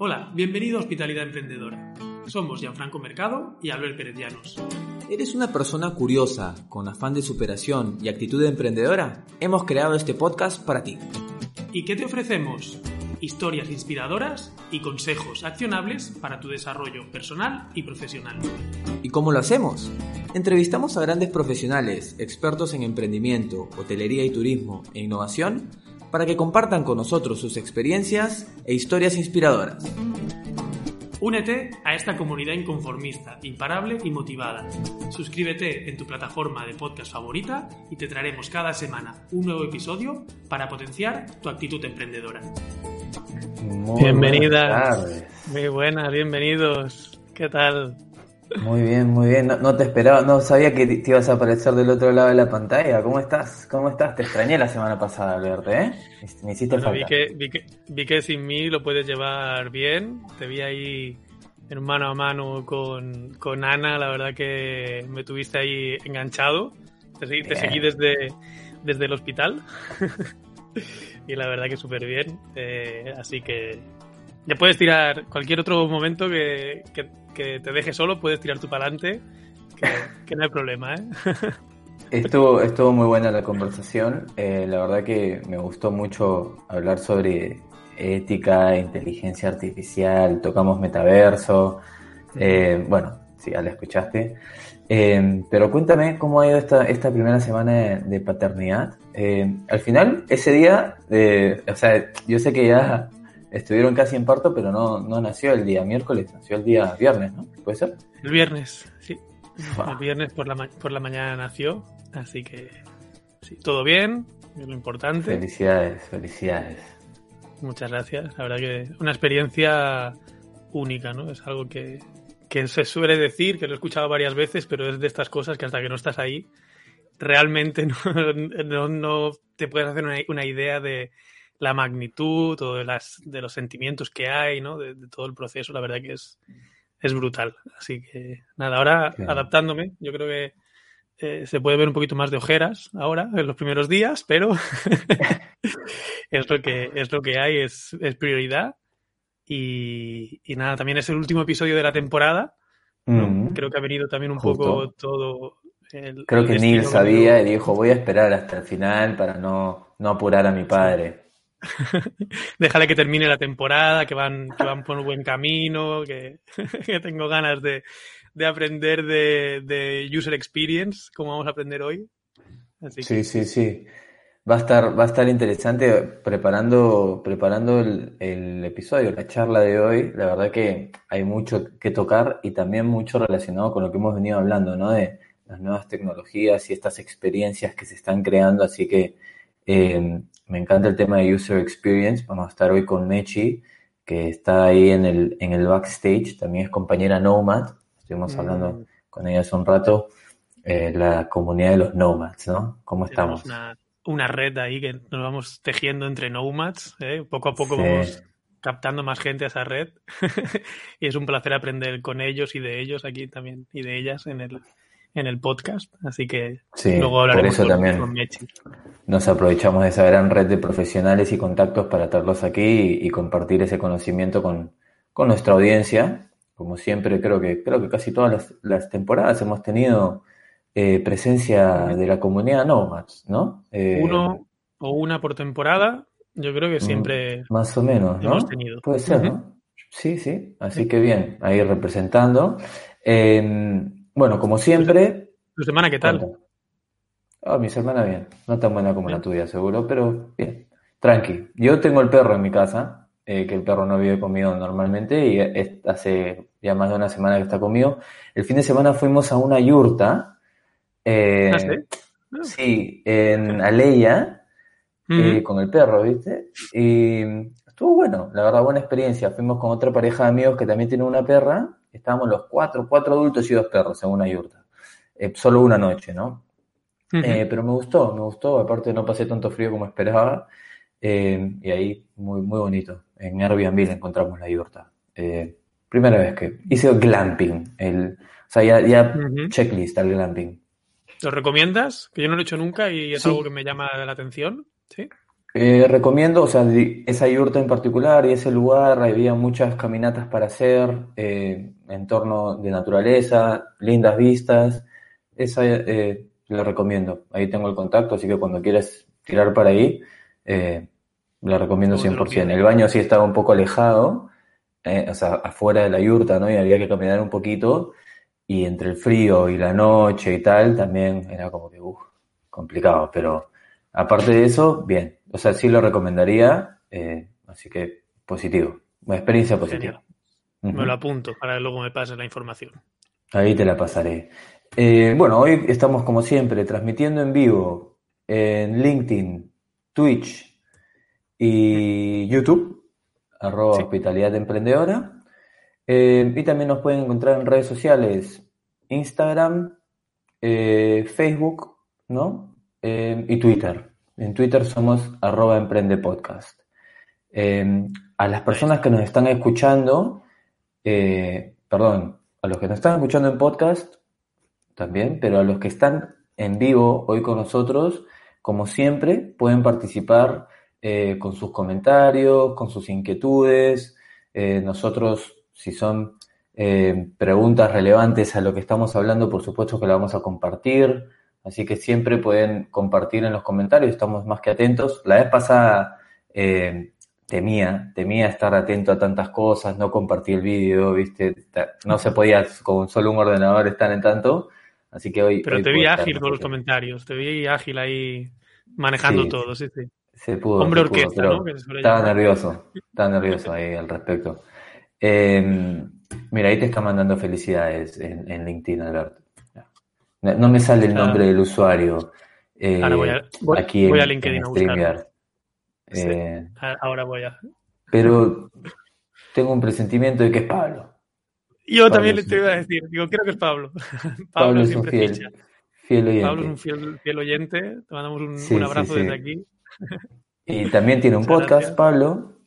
Hola, bienvenido a Hospitalidad Emprendedora. Somos Gianfranco Mercado y Albert Pérez Llanos. ¿Eres una persona curiosa, con afán de superación y actitud de emprendedora? Hemos creado este podcast para ti. ¿Y qué te ofrecemos? Historias inspiradoras y consejos accionables para tu desarrollo personal y profesional. ¿Y cómo lo hacemos? Entrevistamos a grandes profesionales, expertos en emprendimiento, hotelería y turismo e innovación para que compartan con nosotros sus experiencias e historias inspiradoras. Únete a esta comunidad inconformista, imparable y motivada. Suscríbete en tu plataforma de podcast favorita y te traeremos cada semana un nuevo episodio para potenciar tu actitud emprendedora. Bienvenidas. Muy buenas, bienvenidos. ¿Qué tal? Muy bien, muy bien. No, te esperaba, no sabía que te ibas a aparecer del otro lado de la pantalla. ¿Cómo estás? ¿Cómo estás? Te extrañé la semana pasada al verte, ¿eh? Me hiciste falta. Vi que, vi, que, sin mí lo puedes llevar bien. Te vi ahí en mano a mano con, con Ana. La verdad que me tuviste ahí enganchado. Te seguí, te seguí desde, desde el hospital. y la verdad que súper bien. Eh, así que ya puedes tirar cualquier otro momento que, que, te deje solo, puedes tirar tu para adelante, que, no hay problema, ¿eh? Estuvo muy buena la conversación. Eh, la verdad que me gustó mucho hablar sobre ética, inteligencia artificial, tocamos metaverso. Eh, bueno, sí, ya la escuchaste. Eh, pero cuéntame cómo ha ido esta, esta primera semana de, paternidad. al final, ese día, o sea, yo sé que ya estuvieron casi en parto, pero no, no nació el día miércoles, nació el día viernes, ¿no? ¿Puede ser? El viernes, sí. El viernes por la, por la mañana nació, así que sí, todo bien, es lo importante. Felicidades, felicidades. Muchas gracias. La verdad que una experiencia única, ¿no? Es algo que, que se suele decir, que lo he escuchado varias veces, pero es de estas cosas que hasta que no estás ahí, realmente no, no, te puedes hacer una, una idea de, la magnitud o de, las, de los sentimientos que hay, ¿no? De, todo el proceso, la verdad que es, es brutal. Así que nada, ahora adaptándome, yo creo que eh, se puede ver un poquito más de ojeras ahora, en los primeros días, pero es, lo que, es lo que hay, es, es prioridad. Y, y, nada, también es el último episodio de la temporada. Mm. Creo que ha venido también un poco todo. Creo que Neil sabía y dijo: Voy a esperar hasta el final para no, no apurar a mi padre. Déjale que termine la temporada, que van, que van por un buen camino, que, tengo ganas de, aprender de, user experience, como vamos a aprender hoy. sí, sí, sí. Va a estar, va a estar interesante preparando, preparando el, el, episodio, la charla de hoy. La verdad que hay mucho que tocar y también mucho relacionado con lo que hemos venido hablando, ¿no? De las nuevas tecnologías y estas experiencias que se están creando. Así que eh, me encanta el tema de User Experience. Vamos a estar hoy con Mechi, que está ahí en el, en el backstage. También es compañera Nomad. Estuvimos mm. hablando con ella hace un rato. Eh, la comunidad de los Nomads, ¿no? ¿Cómo estamos? Una, red ahí que nos vamos tejiendo entre Nomads. ¿eh? Poco a poco vamos captando más gente a esa red. y es un placer aprender con ellos y de ellos aquí también y de ellas en el, en el podcast, así que luego hablaremos por eso también Nos aprovechamos de esa gran red de profesionales y contactos para traerlos aquí y, compartir ese conocimiento con, nuestra audiencia. Como siempre, creo que, creo que casi todas las, temporadas hemos tenido eh, presencia de la comunidad Nomads, ¿no? Eh, Uno o una por temporada, yo creo que siempre. Mm, más o menos, ¿no? Puede ser, ¿no? Sí, sí. Así que bien, ahí representando. Eh, bueno, como siempre. ¿Tu semana qué tal? Oh, mi semana bien. No tan buena como la tuya, seguro, pero bien. Tranqui. Yo tengo el perro en mi casa, eh, que el perro no vive conmigo normalmente y hace ya más de una semana que está conmigo. El fin de semana fuimos a una yurta. Eh, ¿Ah, sí? sí, en Aleya, eh, con el perro, ¿viste? Y estuvo bueno, la verdad, buena experiencia. Fuimos con otra pareja de amigos que también tiene una perra estábamos los cuatro, cuatro adultos y dos perros en una yurta. Eh, solo una noche, ¿no? Eh, pero me gustó, me gustó, aparte no pasé tanto frío como esperaba. Eh, y ahí muy, muy bonito. En Airbnb encontramos la yurta. primera vez que hice glamping. El, o sea, ya, ya checklist al glamping. ¿Lo recomiendas? Que yo no lo he hecho nunca y es algo que me llama la atención. ¿Sí? Eh, recomiendo, o sea, esa yurta en particular y ese lugar, había muchas caminatas para hacer, eh, entorno de naturaleza, lindas vistas, esa eh, la recomiendo. Ahí tengo el contacto, así que cuando quieras tirar para ahí, eh, la recomiendo 100%. El baño sí estaba un poco alejado, eh, o sea, afuera de la yurta, ¿no? Y había que caminar un poquito, y entre el frío y la noche y tal, también era como que, uff, complicado, pero aparte de eso, bien. O sea, sí lo recomendaría, eh, así que positivo, una experiencia positiva. Me lo apunto para luego me pases la información. Ahí te la pasaré. Eh, bueno, hoy estamos como siempre transmitiendo en vivo en LinkedIn, Twitch y YouTube, arroba hospitalidad emprendedora. Eh, y también nos pueden encontrar en redes sociales, Instagram, Facebook, ¿no? Y Twitter. En Twitter somos arroba emprendepodcast. Em, a las personas que nos están escuchando, eh, perdón, a los que nos están escuchando en podcast también, pero a los que están en vivo hoy con nosotros, como siempre, pueden participar eh, con sus comentarios, con sus inquietudes. Eh, nosotros, si son preguntas relevantes a lo que estamos hablando, por supuesto que la vamos a compartir. Así que siempre pueden compartir en los comentarios, estamos más que atentos. La vez pasada eh, temía, temía estar atento a tantas cosas, no compartí el vídeo, viste, no se podía con solo un ordenador estar en tanto. Así que hoy. Pero te vi ágil con los comentarios, te vi ágil ahí manejando todo, sí, sí. Se pudo. Hombre orquesta, ¿no? Estaba nervioso, estaba nervioso ahí al respecto. Eh, mira, ahí te está mandando felicidades en, en LinkedIn, Alberto. No me sale el nombre del usuario. Eh, ahora voy a, aquí voy a LinkedIn a eh, ahora voy a. Pero tengo un presentimiento de que es Pablo. Yo también le te iba a decir, digo, creo que es Pablo. Pablo, es un fiel, fiel, oyente. Pablo es un fiel, oyente. Te mandamos un, abrazo desde aquí. Y también tiene un podcast, Pablo.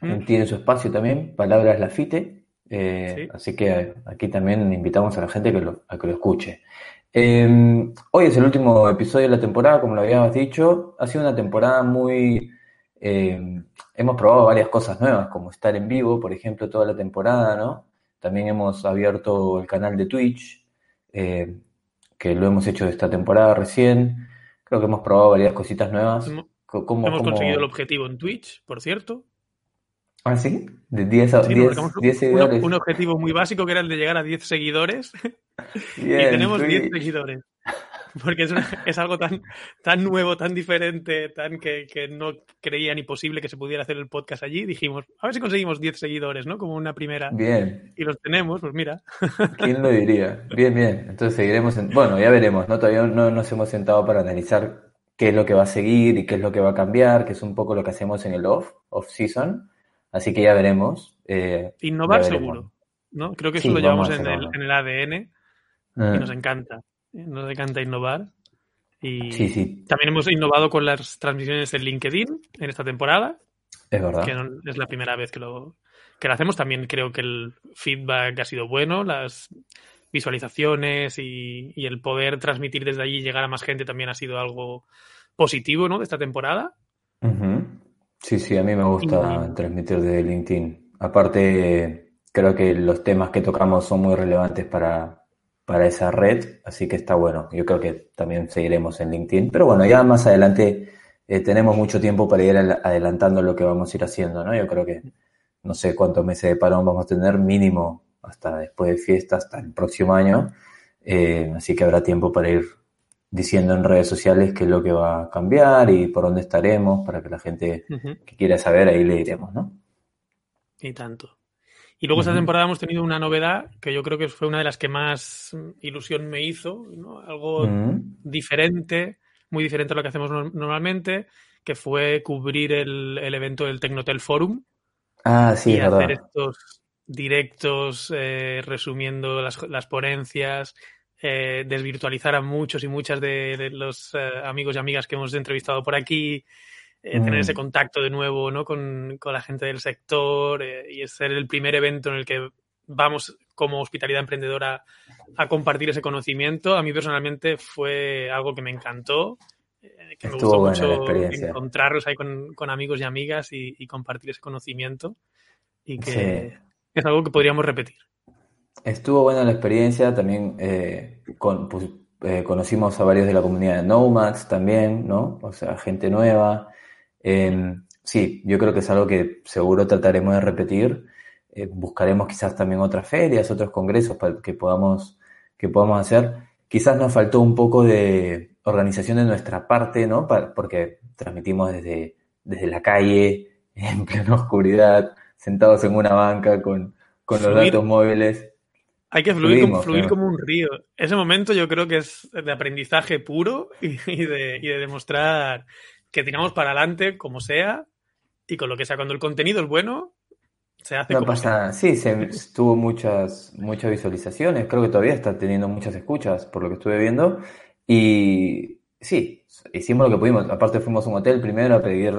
¿Mm? Tiene su espacio también, Palabras Lafite. Eh, Así que aquí también invitamos a la gente que a que lo escuche. Em, hoy es el último episodio de la temporada, como lo habíamos dicho. Ha sido una temporada muy... Em, hemos probado varias cosas nuevas, como estar en vivo, por ejemplo, toda la temporada, ¿no? También hemos abierto el canal de Twitch, em, que lo hemos hecho esta temporada recién. Creo que hemos probado varias cositas nuevas. hemos conseguido el objetivo en Twitch, por cierto. ¿Ah, sí? De 10 a 10, seguidores. Un, objetivo muy básico que era el de llegar a 10 seguidores. y tenemos 10 seguidores. Porque es, es, algo tan, tan nuevo, tan diferente, tan que, que, no creía ni posible que se pudiera hacer el podcast allí. Dijimos, a ver si conseguimos 10 seguidores, ¿no? Como una primera. Bien. Y los tenemos, pues mira. ¿Quién lo diría? Bien, bien. Entonces seguiremos. En... Bueno, ya veremos, ¿no? Todavía no nos hemos sentado para analizar qué es lo que va a seguir y qué es lo que va a cambiar, que es un poco lo que hacemos en el off, off season. Así que ya veremos. Eh, Innovar seguro, ¿no? Creo que eso lo llevamos en el, en el, ADN y ah. nos encanta. Nos encanta innovar. Y sí, sí. también hemos innovado con las transmisiones en LinkedIn en esta temporada. Es verdad. Que es la primera vez que lo, que lo hacemos. También creo que el feedback ha sido bueno, las visualizaciones y, y el poder transmitir desde allí y llegar a más gente también ha sido algo positivo, ¿no? De esta temporada. Sí, sí, a mí me gusta transmitir desde LinkedIn. Aparte, creo que los temas que tocamos son muy relevantes para, para esa red, así que está bueno. Yo creo que también seguiremos en LinkedIn. Pero bueno, ya más adelante eh, tenemos mucho tiempo para ir adelantando lo que vamos a ir haciendo, ¿no? Yo creo que no sé cuántos meses de parón vamos a tener, mínimo hasta después de fiesta, hasta el próximo año. Eh, así que habrá tiempo para ir diciendo en redes sociales qué es lo que va a cambiar y por dónde estaremos para que la gente que quiera saber ahí le diremos, ¿no? Y tanto. Y luego esta temporada hemos tenido una novedad que yo creo que fue una de las que más ilusión me hizo, ¿no? algo diferente, muy diferente a lo que hacemos normalmente, que fue cubrir el, evento del Tecnotel Forum. Ah, sí, y hacer estos directos eh, resumiendo las, las ponencias, eh, desvirtualizar a muchos y muchas de, los eh, amigos y amigas que hemos entrevistado por aquí, eh, tener ese mm. contacto de nuevo ¿no? con, la gente del sector y ser el primer evento en el que vamos como hospitalidad emprendedora a compartir ese conocimiento. A mí personalmente fue algo que me encantó. eh, que me gustó mucho encontrarlos ahí con, amigos y amigas y, compartir ese conocimiento y que es algo que podríamos repetir. Estuvo buena la experiencia, también eh, pues, eh, conocimos a varios de la comunidad de Nomads también, ¿no? O sea, gente nueva. Em, sí, yo creo que es algo que seguro trataremos de repetir. buscaremos quizás también otras ferias, otros congresos para que podamos, que podamos hacer. Quizás nos faltó un poco de organización de nuestra parte, ¿no? porque transmitimos desde, desde la calle, en plena oscuridad, sentados en una banca con, los datos móviles. Hay que fluir, como, fluir como un río. Ese momento yo creo que es de aprendizaje puro y, de, y de demostrar que tiramos para adelante como sea y con lo que sea. Cuando el contenido es bueno, se hace no pasa nada. Sí, se, tuvo muchas, muchas visualizaciones. Creo que todavía está teniendo muchas escuchas, por lo que estuve viendo. Y sí, hicimos lo que pudimos. Aparte fuimos a un hotel primero a pedir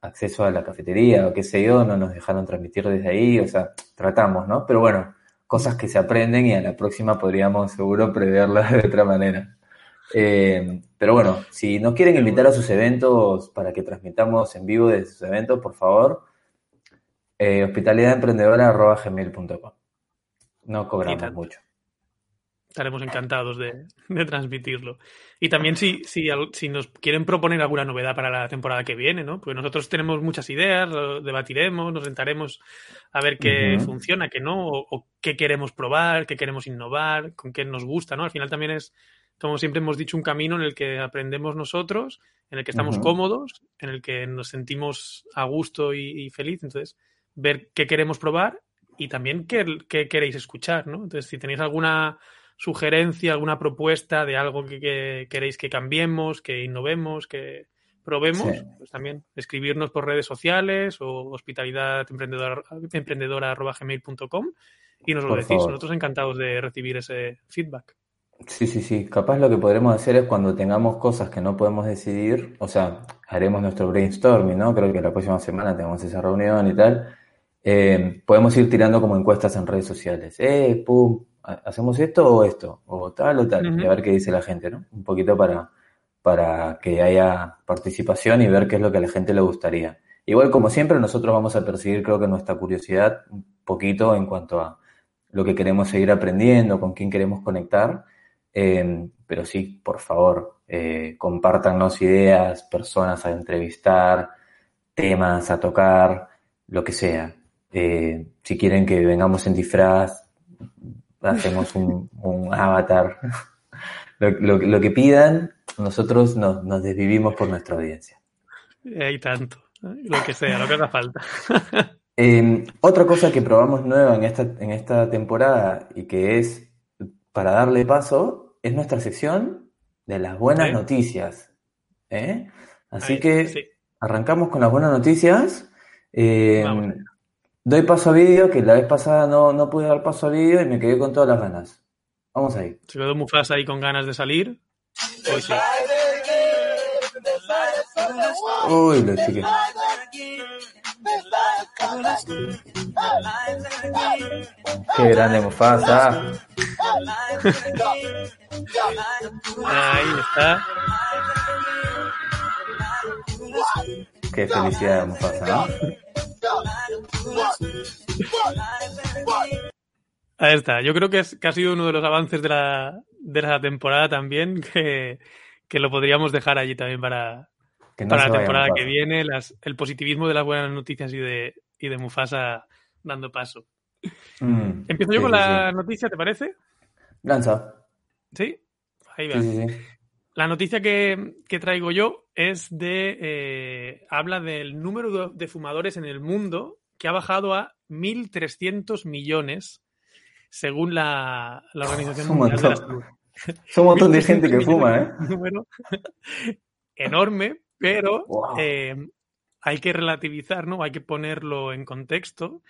acceso a la cafetería o qué sé yo, no nos dejaron transmitir desde ahí, o sea, tratamos, ¿no? Pero bueno, cosas que se aprenden y a la próxima podríamos seguro preverlas de otra manera. Eh, pero bueno, si nos quieren invitar a sus eventos para que transmitamos en vivo de sus eventos, por favor, eh, hospitalidademprendedora.gmail.com. No cobramos mucho estaremos encantados de, transmitirlo. Y también si, si, si, nos quieren proponer alguna novedad para la temporada que viene, ¿no? Pues nosotros tenemos muchas ideas, lo debatiremos, nos sentaremos a ver qué funciona, qué no, o, qué queremos probar, qué queremos innovar, con qué nos gusta, ¿no? Al final también es, como siempre hemos dicho, un camino en el que aprendemos nosotros, en el que estamos cómodos, en el que nos sentimos a gusto y, y feliz. Entonces, ver qué queremos probar y también qué, qué queréis escuchar, ¿no? Entonces, si tenéis alguna sugerencia, alguna propuesta de algo que, queréis que cambiemos, que innovemos, que probemos, pues también escribirnos por redes sociales o hospitalidad emprendedora, y nos lo decís. Nosotros encantados de recibir ese feedback. Sí, sí, sí. Capaz lo que podremos hacer es cuando tengamos cosas que no podemos decidir, o sea, haremos nuestro brainstorming, ¿no? Creo que la próxima semana tenemos esa reunión y tal. Eh, podemos ir tirando como encuestas en redes sociales. Eh, pum, hacemos esto o esto, o tal o tal, y a ver qué dice la gente, ¿no? Un poquito para, para que haya participación y ver qué es lo que a la gente le gustaría. Igual, como siempre, nosotros vamos a perseguir, creo que nuestra curiosidad un poquito en cuanto a lo que queremos seguir aprendiendo, con quién queremos conectar. Eh, pero sí, por favor, eh, compártanos ideas, personas a entrevistar, temas a tocar, lo que sea. Eh, si quieren que vengamos en disfraz, hacemos un, avatar. Lo, que pidan, nosotros nos, desvivimos por nuestra audiencia. Hay tanto, lo que sea, lo que haga falta. Em, otra cosa que probamos nueva en esta, en esta temporada y que es para darle paso es nuestra sección de las buenas noticias. ¿eh? Así que arrancamos con las buenas noticias. Doy paso a vídeo, que la vez pasada no, no pude dar paso a vídeo y me quedé con todas las ganas. Vamos ahí. Se quedó Mufasa ahí con ganas de salir. Hoy sí. Uy, lo chique. Qué grande Mufasa. ahí está. Qué felicidad de Mufasa, ¿no? Ahí está. Yo creo que, es, que ha sido uno de los avances de la, de la temporada también, que, lo podríamos dejar allí también para, para la temporada que viene, las, el positivismo de las buenas noticias y de, y de Mufasa dando paso. Mm, Empiezo yo con la noticia, ¿te parece? Lanza. ¿Sí? Ahí va. La noticia que, traigo yo es de. Eh, habla del número de, fumadores en el mundo que ha bajado a 1.300 millones, según la, Organización Mundial de la Salud. Es un montón de gente que fuma, ¿eh? Un número enorme, pero eh, hay que relativizar, ¿no? Hay que ponerlo en contexto.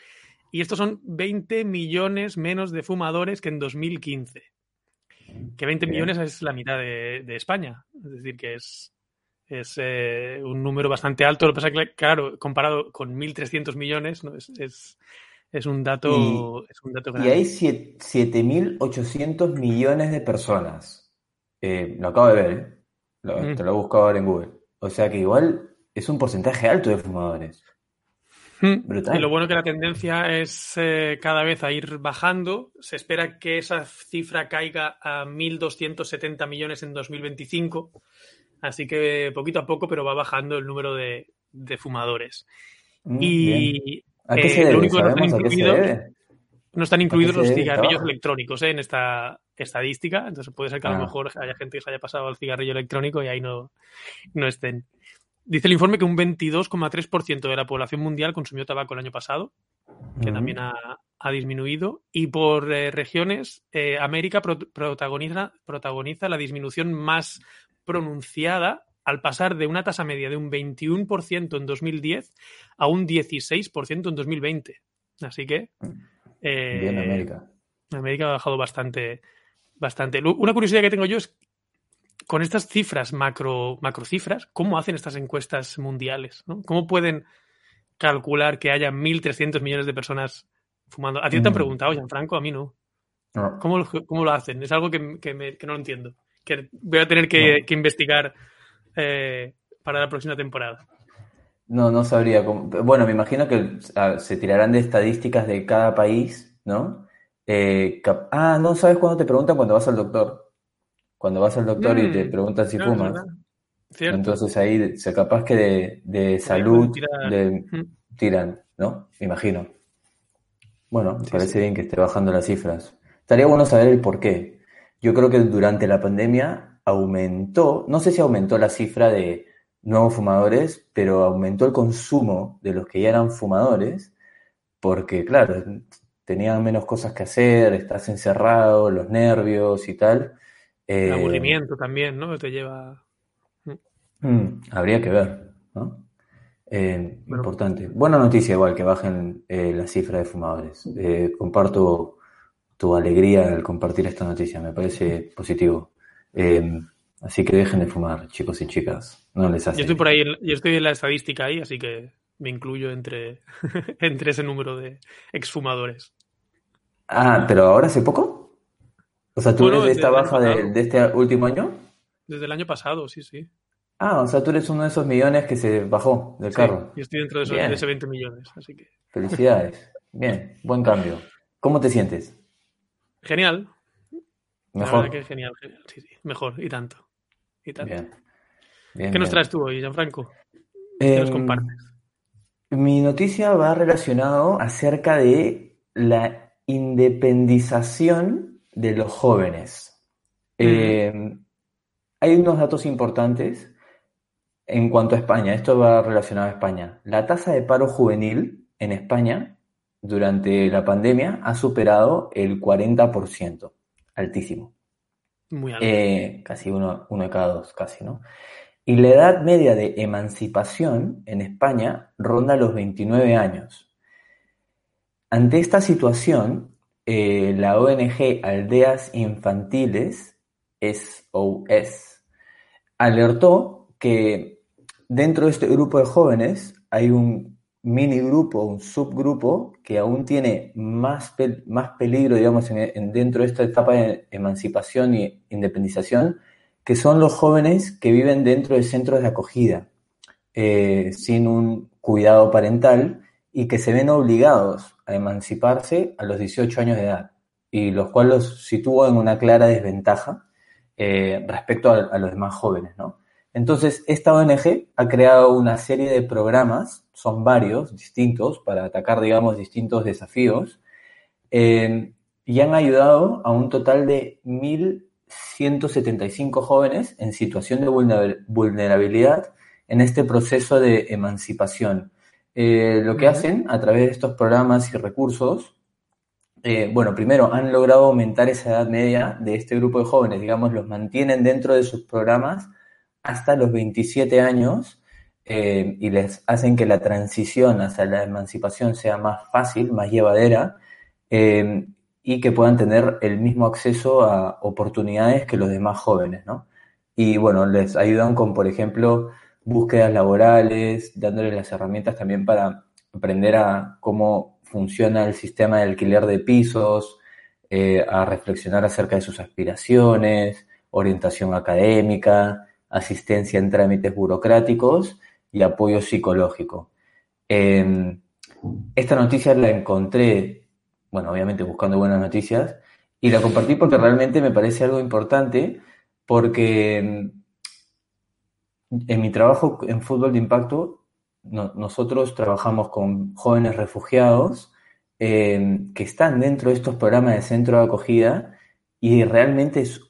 Y estos son 20 millones menos de fumadores que en 2015. Que 20 millones es la mitad de, España. Es decir, que es, es eh, un número bastante alto. Lo que pasa es que, claro, comparado con 1.300 millones, ¿no? es, es, es, un dato, es un dato grande. Y hay 7.800 millones de personas. Eh, lo acabo de ver, ¿eh? Lo, Te lo he buscado ahora en Google. O sea que igual es un porcentaje alto de fumadores. Brutal. Y lo bueno que la tendencia es eh, cada vez a ir bajando. Se espera que esa cifra caiga a 1.270 millones en 2025. Así que poquito a poco, pero va bajando el número de, fumadores. Mm, y eh, lo único que no están incluidos, no están incluidos los cigarrillos electrónicos eh, en esta estadística. Entonces puede ser que a lo ah. mejor haya gente que se haya pasado al cigarrillo electrónico y ahí no, no estén. Dice el informe que un 22,3% de la población mundial consumió tabaco el año pasado, que también ha, disminuido. Y por eh, regiones, América protagoniza, protagoniza la disminución más pronunciada al pasar de una tasa media de un 21% en 2010 a un 16% en 2020. Así que... Eh, América. América ha bajado bastante, bastante. Una curiosidad que tengo yo es, con estas cifras, macro, macro cifras, ¿cómo hacen estas encuestas mundiales? ¿Cómo pueden calcular que haya 1.300 millones de personas fumando? ¿A ti te han mm. preguntado, Gianfranco? A mí no. ¿Cómo, ¿Cómo, lo hacen? Es algo que, que no lo entiendo que voy a tener que, investigar eh, para la próxima temporada. No, no sabría. Bueno, me imagino que se tirarán de estadísticas de cada país, ¿no? Eh, ah, no sabes cuándo te preguntan cuando vas al doctor. Cuando vas al doctor y te mm, preguntan si fumas. Entonces ahí se capaz que de, salud tiran, ¿no? Me imagino. Bueno, me parece bien que esté bajando las cifras. Estaría bueno saber el por qué. Yo creo que durante la pandemia aumentó, no sé si aumentó la cifra de nuevos fumadores, pero aumentó el consumo de los que ya eran fumadores, porque claro, tenían menos cosas que hacer, estás encerrado, los nervios y tal. El eh, aburrimiento también, ¿no? Te lleva... Mm, habría que ver, ¿no? Eh, importante. Buena noticia igual que bajen eh, la cifra de fumadores. comparto tu alegría al compartir esta noticia. Me parece positivo. Eh, así que dejen de fumar, chicos y chicas. No les hace. Yo estoy por ahí, yo estoy en la estadística ahí, así que me incluyo entre, entre ese número de exfumadores. Ah, pero ahora hace poco. O sea, ¿tú eres de esta baja de, este último año? Desde el año pasado, sí, sí. Ah, o sea, tú eres uno de esos millones que se bajó del carro. Yo estoy dentro de, esos, de ese 20 millones, así que. Felicidades. Bien, buen cambio. ¿Cómo te sientes? Genial. Mejor. que genial, genial. Sí, sí. Mejor, y tanto. Y tanto. Bien. ¿Qué nos traes tú hoy, Gianfranco? ¿Qué nos em, compartes? Mi noticia va relacionado acerca de la independización de los jóvenes. Em, hay unos datos importantes en cuanto a España. Esto va relacionado a España. La tasa de paro juvenil en España durante la pandemia ha superado el 40%, altísimo. Muy alto. Eh, casi uno, uno de cada dos, casi, ¿no? Y la edad media de emancipación en España ronda los 29 años. Ante esta situación, eh, la ONG Aldeas Infantiles, SOS, alertó que dentro de este grupo de jóvenes hay un mini grupo, un subgrupo que aún tiene más, más peligro, digamos, en, dentro de esta etapa de emancipación y independización, que son los jóvenes que viven dentro de centros de acogida, eh, sin un cuidado parental y que se ven obligados a emanciparse a los 18 años de edad, y los cuales los sitúa en una clara desventaja eh, respecto a, los demás jóvenes, ¿no? Entonces, esta ONG ha creado una serie de programas, son varios, distintos, para atacar, digamos, distintos desafíos, eh, y han ayudado a un total de 1.175 jóvenes en situación de vulnerabilidad en este proceso de emancipación. Eh, lo que hacen a través de estos programas y recursos, eh, bueno, primero han logrado aumentar esa edad media de este grupo de jóvenes, digamos, los mantienen dentro de sus programas hasta los 27 años eh, y les hacen que la transición hacia la emancipación sea más fácil, más llevadera y que puedan tener el mismo acceso a oportunidades que los demás jóvenes, ¿no? Y bueno, les ayudan con, por ejemplo, búsquedas laborales, dándoles las herramientas también para aprender a cómo funciona el sistema de alquiler de pisos, eh, a reflexionar acerca de sus aspiraciones, orientación académica, asistencia en trámites burocráticos y apoyo psicológico. Em, esta noticia la encontré, bueno, obviamente buscando buenas noticias, y la compartí porque realmente me parece algo importante, porque em, en mi trabajo en fútbol de impacto, nosotros trabajamos con jóvenes refugiados em, que están dentro de estos programas de centro de acogida y realmente es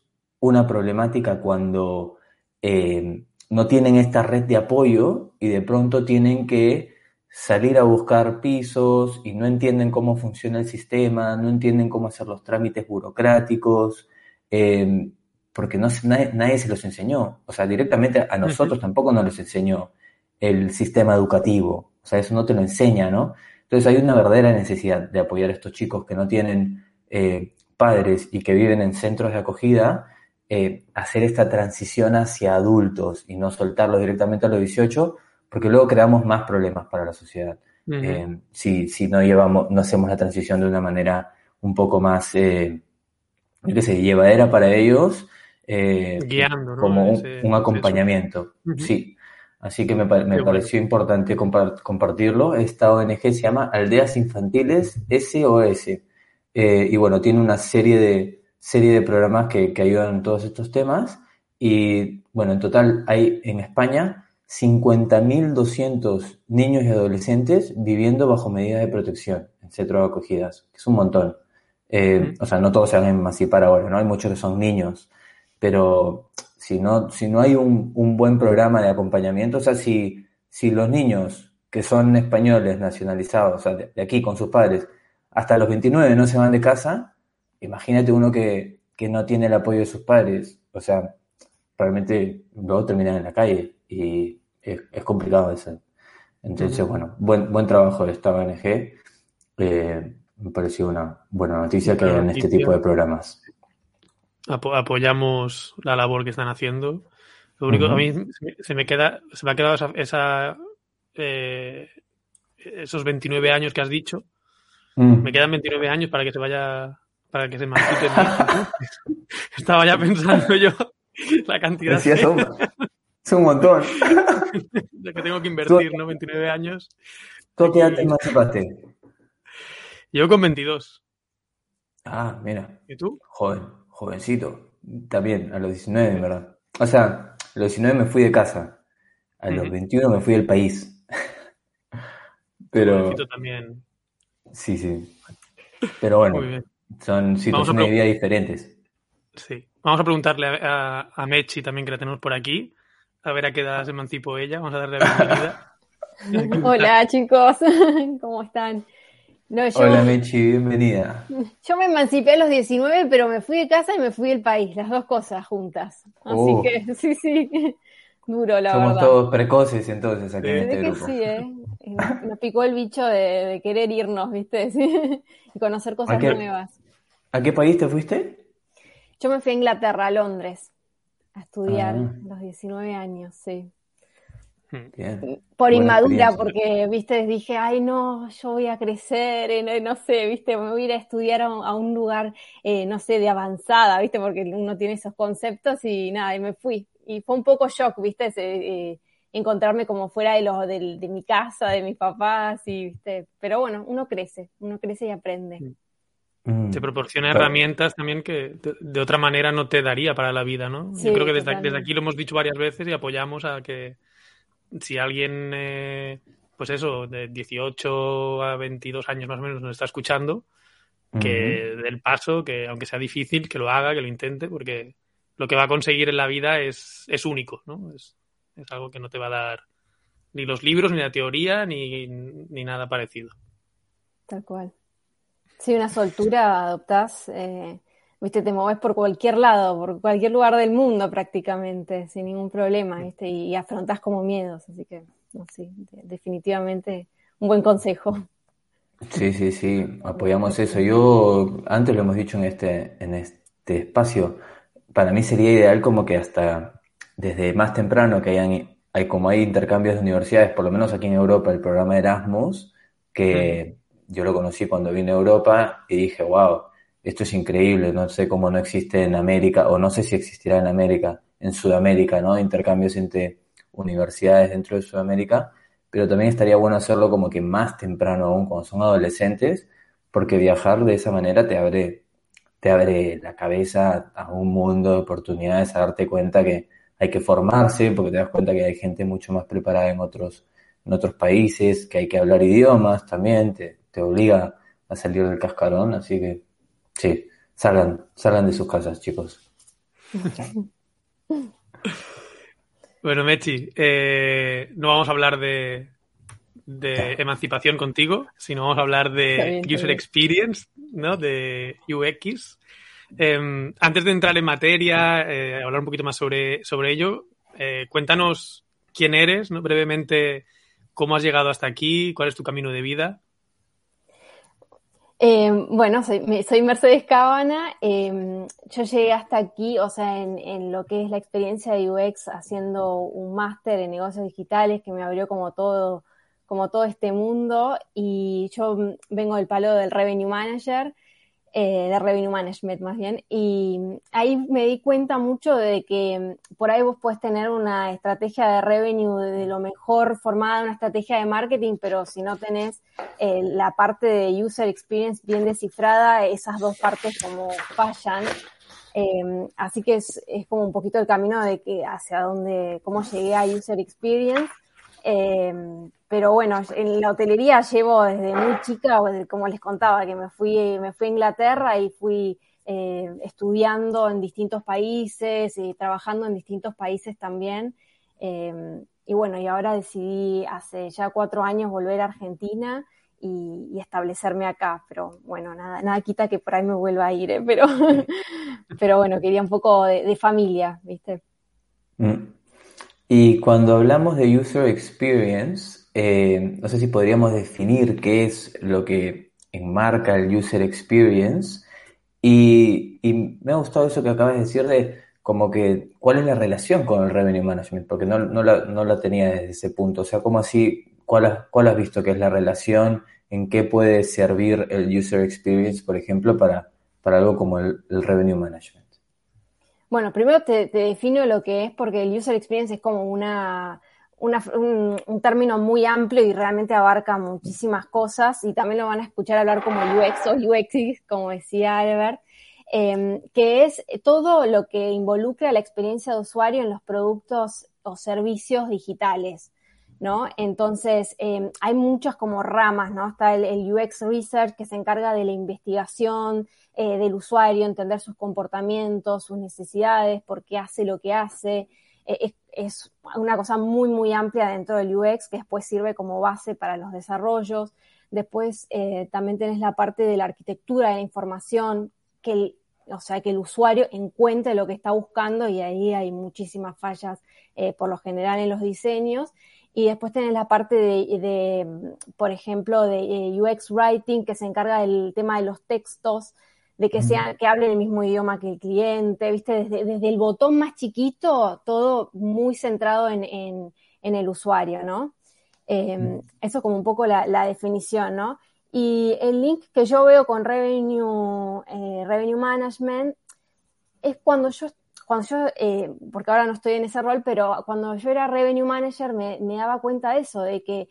una problemática cuando em, no tienen esta red de apoyo y de pronto tienen que salir a buscar pisos y no entienden cómo funciona el sistema, no entienden cómo hacer los trámites burocráticos, em, porque no, nadie, nadie, se los enseñó. O sea, directamente a nosotros tampoco nos los enseñó el sistema educativo. O sea, eso no te lo enseña, ¿no? Entonces hay una verdadera necesidad de apoyar a estos chicos que no tienen eh, padres y que viven en centros de acogida, eh, hacer esta transición hacia adultos y no soltarlos directamente a los 18, porque luego creamos más problemas para la sociedad. Eh, si, si no llevamos, no hacemos la transición de una manera un poco más, eh, yo qué sé, llevadera para ellos, Guiando, ¿no? como un, acompañamiento. Sí. Así que me, me pareció importante compartirlo. Esta ONG se llama Aldeas Infantiles SOS. y bueno, tiene una serie de, serie de programas que, que ayudan en todos estos temas. Y bueno, en total hay en España 50.200 niños y adolescentes viviendo bajo medidas de protección en centros de acogidas, que es un montón. Eh, o sea, no todos se van a emancipar ahora, ¿no? Hay muchos que son niños, pero si no, si no hay un, un buen programa de acompañamiento, o sea, si, si los niños que son españoles nacionalizados, o sea, de, aquí con sus padres, hasta los 29 no se van de casa, imagínate uno que, que no tiene el apoyo de sus padres, o sea, realmente luego terminan en la calle y es, es complicado eso. Entonces, bueno, buen, buen trabajo de esta ONG. Eh, me pareció una buena noticia que hayan este tipo de programas. Apo apoyamos la labor que están haciendo. Lo único, uh -huh. a mí se me queda, se me ha quedado esa, esa eh, esos 29 años que has dicho. Mm. Me quedan 29 años para que se vaya, para que se emancipe. Estaba ya pensando yo la cantidad. Sí, es, un, es un montón. de que tengo que invertir, ¿no? 29 años. ¿Tú qué edad te emancipaste? Yo con 22. Ah, mira. ¿Y tú? Joven, jovencito. También, a los 19, ¿verdad? O sea, a los 19 me fui de casa. A uh -huh. los 21 me fui del país. Pero. Jovencito también. Sí, sí. Pero bueno, son situaciones de vida diferentes. Sí. Vamos a preguntarle a, a, a, Mechi también, que la tenemos por aquí, a ver a qué edad se emancipó ella. Vamos a darle la bienvenida. Hola, chicos. ¿Cómo están? No, yo, Hola, Mechi, bienvenida. Yo me emancipé a los 19, pero me fui de casa y me fui del país, las dos cosas juntas. Así uh. que, sí, sí. Duro, la Somos verdad. todos precoces entonces aquí en este que grupo. Sí, ¿eh? Nos picó el bicho de, de querer irnos, ¿viste? ¿Sí? y conocer cosas ¿A qué, nuevas. ¿A qué país te fuiste? Yo me fui a Inglaterra, a Londres, a estudiar ah. a los 19 años, sí. Bien. Por Buena inmadura, porque, viste, dije, ay, no, yo voy a crecer, eh, no, no, sé, viste, me voy a ir a estudiar a un, a un lugar, eh, no sé, de avanzada, viste, porque uno tiene esos conceptos y nada, y me fui. Y fue un poco shock, viste, Ese, eh, encontrarme como fuera de, lo, de, de, mi casa, de mis papás, y, viste, pero bueno, uno crece, uno crece y aprende. Mm. Te proporciona claro. herramientas también que de, de, otra manera no te daría para la vida, ¿no? Sí, Yo creo que desde, desde, aquí lo hemos dicho varias veces y apoyamos a que si alguien, eh, pues eso, de 18 a 22 años más o menos nos está escuchando, que uh -huh. del paso, que aunque sea difícil, que lo haga, que lo intente, porque lo que va a conseguir en la vida es, es único, ¿no? Es, es algo que no te va a dar ni los libros, ni la teoría, ni, ni nada parecido. Tal cual. Si una soltura adoptás, eh, viste, te moves por cualquier lado, por cualquier lugar del mundo prácticamente, sin ningún problema, viste, y, afrontás como miedos, así que, no, sí, definitivamente un buen consejo. Sí, sí, sí, apoyamos eso. Yo, antes lo hemos dicho en este, en este espacio, para mí sería ideal como que hasta desde más temprano que hayan, hay como hay intercambios de universidades, por lo menos aquí en Europa, el programa Erasmus, que yo lo conocí cuando vine a Europa y dije, wow, esto es increíble, no sé cómo no existe en América, o no sé si existirá en América, en Sudamérica, ¿no? Intercambios entre universidades dentro de Sudamérica, pero también estaría bueno hacerlo como que más temprano aún, cuando son adolescentes, porque viajar de esa manera te abre, te abre la cabeza a un mundo de oportunidades, a darte cuenta que hay que formarse, porque te das cuenta que hay gente mucho más preparada en otros, en otros países, que hay que hablar idiomas también, te, te obliga a salir del cascarón, así que sí, salgan, salgan de sus casas, chicos. Bueno, Mechi, eh, no vamos a hablar de, de emancipación contigo, sino vamos a hablar de user experience, ¿no? De UX. Em, antes de entrar en materia, eh, hablar un poquito más sobre, sobre ello, eh, cuéntanos quién eres, ¿no? brevemente, cómo has llegado hasta aquí, cuál es tu camino de vida. Eh, bueno, soy, soy, Mercedes Cabana. Eh, yo llegué hasta aquí, o sea, en, en, lo que es la experiencia de UX haciendo un máster en negocios digitales que me abrió como todo, como todo este mundo. Y yo vengo del palo del Revenue Manager eh, de Revenue Management más bien, y ahí me di cuenta mucho de que por ahí vos puedes tener una estrategia de revenue de lo mejor formada, una estrategia de marketing, pero si no tenés eh, la parte de user experience bien descifrada, esas dos partes como fallan. Eh, así que es, es, como un poquito el camino de que hacia dónde, cómo llegué a user experience. Pero bueno, en la hotelería llevo desde muy chica, como les contaba, que me fui, me fui a Inglaterra y fui eh, estudiando en distintos países y trabajando en distintos países también. Eh, y bueno, y ahora decidí hace ya cuatro años volver a Argentina y, establecerme acá. Pero bueno, nada, nada quita que por ahí me vuelva a ir, ¿eh? pero, pero bueno, quería un poco de, de familia, ¿viste? Mm. Y cuando hablamos de user experience, eh, no sé si podríamos definir qué es lo que enmarca el user experience. Y, me ha gustado eso que acabas de decir de como que cuál es la relación con el revenue management, porque no, la, tenía desde ese punto. O sea, ¿cómo así, cuál has, cuál has visto que es la relación, en qué puede servir el user experience, por ejemplo, para, para algo como el, revenue management? Bueno, primero te, defino lo que es, porque el user experience es como una un, término muy amplio y realmente abarca muchísimas cosas y también lo van a escuchar hablar como UX o UX, como decía Albert, em, que es todo lo que involucra la experiencia de usuario en los productos o servicios digitales. ¿No? Entonces, em, hay muchas como ramas, ¿no? Está el, UX Research que se encarga de la investigación eh, del usuario, entender sus comportamientos, sus necesidades, por qué hace lo que hace. Eh, es una cosa muy, muy amplia dentro del UX que después sirve como base para los desarrollos. Después eh, también tenés la parte de la arquitectura de la información, que el, o sea, que el usuario encuentre lo que está buscando y ahí hay muchísimas fallas eh, por lo general en los diseños. Y después tenés la parte de, por ejemplo, de eh, UX Writing, que se encarga del tema de los textos, de que sea, que hablen el mismo idioma que el cliente, viste, desde, el botón más chiquito, todo muy centrado en, el usuario, ¿no? Em, eso como un poco la, definición, ¿no? Y el link que yo veo con Revenue, eh, Revenue Management es cuando yo, cuando yo eh, porque ahora no estoy en ese rol, pero cuando yo era Revenue Manager me, me daba cuenta de eso, de que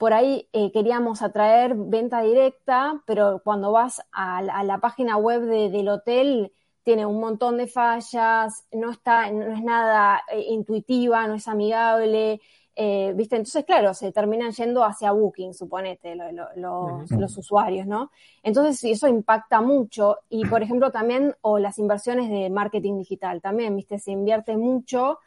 por ahí eh, queríamos atraer venta directa, pero cuando vas a la, página web del hotel tiene un montón de fallas, no está, no es nada eh, intuitiva, no es amigable, eh, ¿viste? Entonces, claro, se terminan yendo hacia Booking, suponete, los usuarios, ¿no? Entonces, eso impacta mucho. Y, por ejemplo, también, o las inversiones de marketing digital, también, ¿viste? Se invierte mucho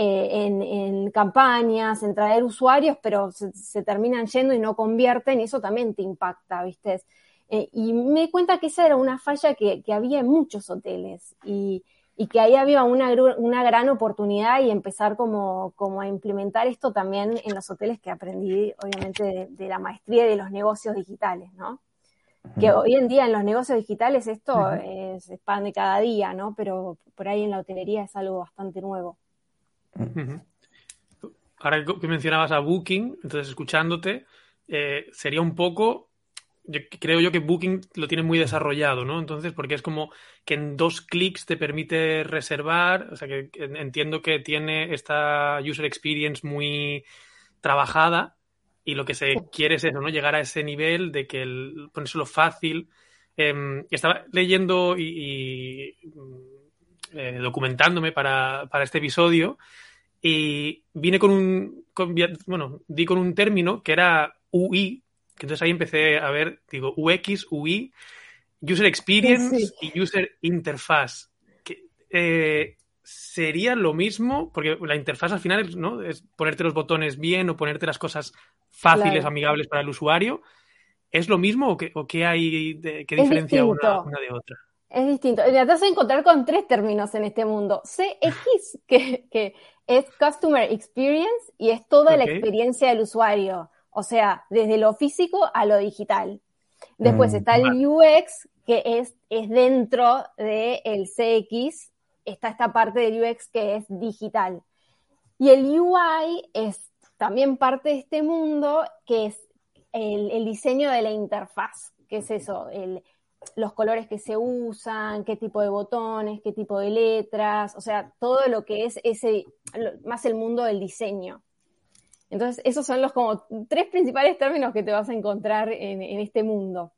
eh, en, campañas, en traer usuarios, pero se, terminan yendo y no convierten y eso también te impacta, ¿viste? Eh, y me di cuenta que esa era una falla que, había en muchos hoteles y, que ahí había una, una gran oportunidad y empezar como, como, a implementar esto también en los hoteles que aprendí, obviamente, de, la maestría de los negocios digitales, ¿no? Que hoy en día en los negocios digitales esto es pan de cada día, ¿no? Pero por ahí en la hotelería es algo bastante nuevo. Ahora que mencionabas a Booking, entonces escuchándote, eh, sería un poco creo yo que Booking lo tiene muy desarrollado, ¿no? Entonces, porque es como que en dos clics te permite reservar, o sea, que entiendo que tiene esta user experience muy trabajada y lo que se quiere es eso, ¿no? Llegar a ese nivel de que el, ponérselo fácil. Em, estaba leyendo y, eh, documentándome para, para, este episodio y vine con un, bueno, di con un término que era UI, que entonces ahí empecé a ver, digo, UX, UI, User Experience y User Interface. Que, eh, sería lo mismo, porque la interfaz al final ¿no? es ponerte los botones bien o ponerte las cosas fáciles, amigables para el usuario. ¿Es lo mismo o qué, o qué hay, de, qué diferencia una, una, de otra? Es distinto. Te vas a encontrar con tres términos en este mundo. CX, que, que es Customer Experience y es toda la experiencia del usuario. O sea, desde lo físico a lo digital. Después mm, está el UX, que es, es dentro del el CX, está esta parte del UX que es digital. Y el UI es también parte de este mundo, que es el, diseño de la interfaz, que es eso, los colores que se usan, qué tipo de botones, qué tipo de letras, o sea, todo lo que es ese, más el mundo del diseño. Entonces, esos son los como tres principales términos que te vas a encontrar en, este mundo.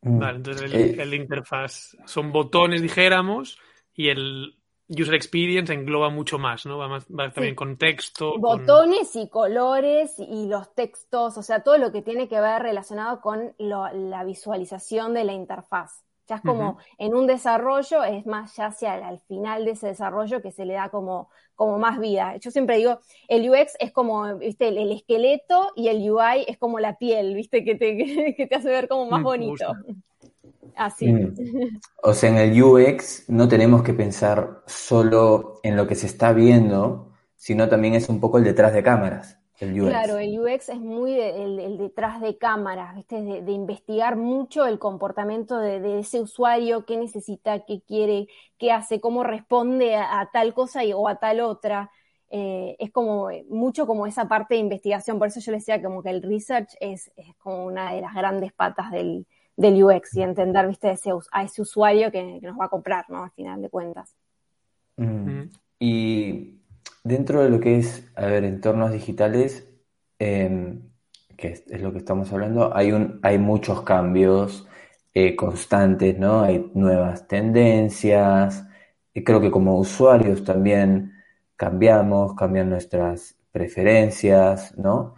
Mm. Vale, entonces el, eh. el, interfaz son botones, dijéramos, y el user experience engloba mucho más, ¿no? Va, también con texto. Botones y colores y los textos, o sea, todo lo que tiene que ver relacionado con la visualización de la interfaz. Ya es como en un desarrollo, es más ya hacia el, al final de ese desarrollo que se le da como, como más vida. Yo siempre digo, el UX es como, viste, el, esqueleto y el UI es como la piel, viste, que te, que te hace ver como más bonito. Así. Mm. O sea, en el UX no tenemos que pensar solo en lo que se está viendo, sino también es un poco el detrás de cámaras. El UX. Claro, el UX es muy el, detrás de cámaras, ¿viste? De, investigar mucho el comportamiento de, ese usuario, qué necesita, qué quiere, qué hace, cómo responde a, tal cosa y, o a tal otra. Eh, es como mucho como esa parte de investigación, por eso yo le decía como que el research es, es como una de las grandes patas del, del UX y entender, viste, a ese usuario que, nos va a comprar, ¿no? Al final de cuentas. Mm. Mm. Y dentro de lo que es, a ver, entornos digitales, em, que es, lo que estamos hablando, hay, un, hay muchos cambios eh, constantes, ¿no? Hay nuevas tendencias. Y creo que como usuarios también cambiamos, cambian nuestras preferencias, ¿no?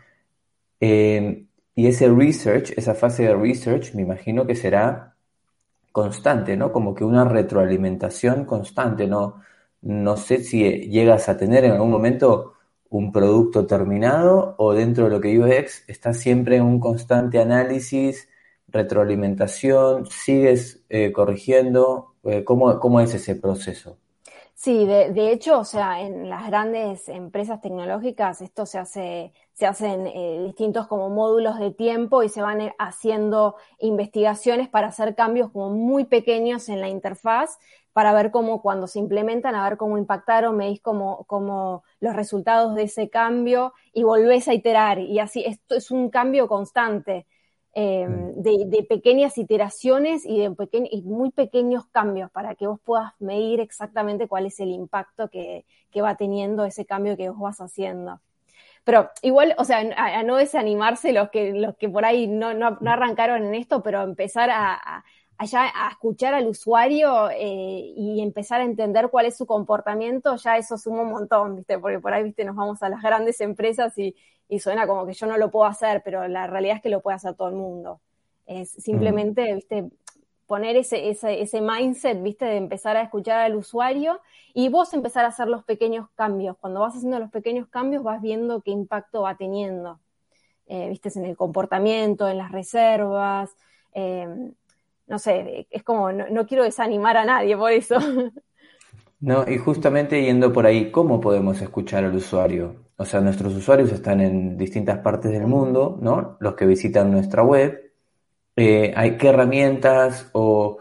Em, y ese research, esa fase de research, me imagino que será constante, ¿no? Como que una retroalimentación constante, ¿no? No sé si llegas a tener en algún momento un producto terminado o dentro de lo que UX está siempre en un constante análisis, retroalimentación, sigues eh, corrigiendo. Eh, ¿cómo, ¿Cómo es ese proceso? Sí, de, de, hecho, o sea, en las grandes empresas tecnológicas esto se hace, se hacen eh, distintos como módulos de tiempo y se van eh, haciendo investigaciones para hacer cambios como muy pequeños en la interfaz para ver cómo cuando se implementan, a ver cómo impactaron, medís como, como los resultados de ese cambio y volvés a iterar. Y así, esto es un cambio constante. Em, de, pequeñas iteraciones y de y muy pequeños cambios para que vos puedas medir exactamente cuál es el impacto que, va teniendo ese cambio que vos vas haciendo. Pero igual, o sea, a, no desanimarse los que, los que por ahí no, no, arrancaron en esto, pero empezar a, a escuchar al usuario eh, y empezar a entender cuál es su comportamiento, ya eso suma un montón, ¿viste? Porque por ahí, ¿viste? Nos vamos a las grandes empresas y, y suena como que yo no lo puedo hacer, pero la realidad es que lo puede hacer todo el mundo. Es simplemente, viste, poner ese, ese, ese mindset, viste, de empezar a escuchar al usuario y vos empezar a hacer los pequeños cambios. Cuando vas haciendo los pequeños cambios vas viendo qué impacto va teniendo, eh, viste, en el comportamiento, en las reservas. Eh, no sé, es como, no, quiero desanimar a nadie por eso. No, y justamente yendo por ahí, ¿cómo podemos escuchar al usuario? O sea, nuestros usuarios están en distintas partes del mundo, ¿no? Los que visitan nuestra web. Eh, hay, ¿Qué herramientas o,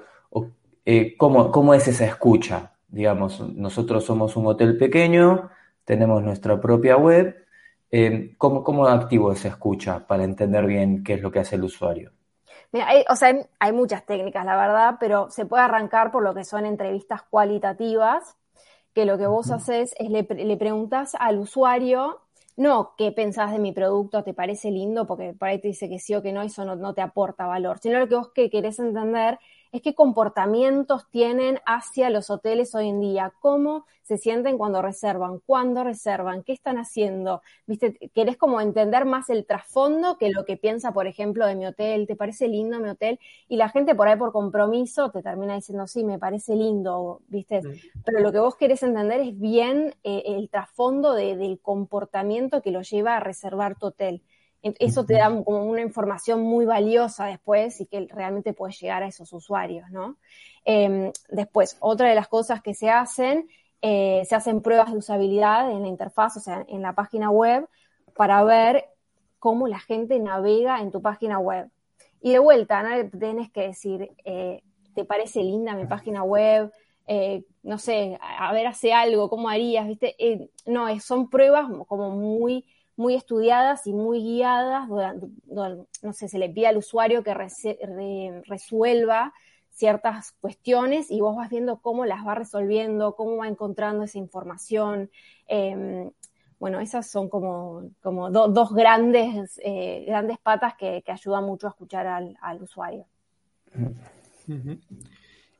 eh, cómo, es esa escucha? Digamos, nosotros somos un hotel pequeño, tenemos nuestra propia web. Eh, ¿cómo, ¿Cómo activo esa escucha para entender bien qué es lo que hace el usuario? Mira, hay, o sea, hay muchas técnicas, la verdad, pero se puede arrancar por lo que son entrevistas cualitativas, que lo que vos haces es le, le preguntas al usuario, no qué pensás de mi producto, te parece lindo, porque por ahí te dice que sí o que no, eso no, no te aporta valor, sino lo que vos que querés entender es qué comportamientos tienen hacia los hoteles hoy en día, cómo se sienten cuando reservan, cuándo reservan, qué están haciendo. ¿Viste? Querés como entender más el trasfondo que lo que piensa, por ejemplo, de mi hotel, ¿te parece lindo mi hotel? Y la gente por ahí por compromiso te termina diciendo, sí, me parece lindo, ¿viste? Pero lo que vos querés entender es bien eh, el trasfondo del comportamiento que lo lleva a reservar tu hotel. Eso te da como una información muy valiosa después y que realmente puedes llegar a esos usuarios, ¿no? Em, después, otra de las cosas que se hacen, eh, se hacen pruebas de usabilidad en la interfaz, o sea, en la página web, para ver cómo la gente navega en tu página web. Y de vuelta, no tienes que decir, eh, ¿te parece linda mi página web? Eh, no sé, a ver, hace algo, ¿cómo harías? ¿Viste? no, son pruebas como muy muy estudiadas y muy guiadas, no sé, se le pide al usuario que resuelva ciertas cuestiones y vos vas viendo cómo las va resolviendo, cómo va encontrando esa información. Em, bueno, esas son como, como dos grandes, eh, grandes patas que, ayudan mucho a escuchar al, usuario.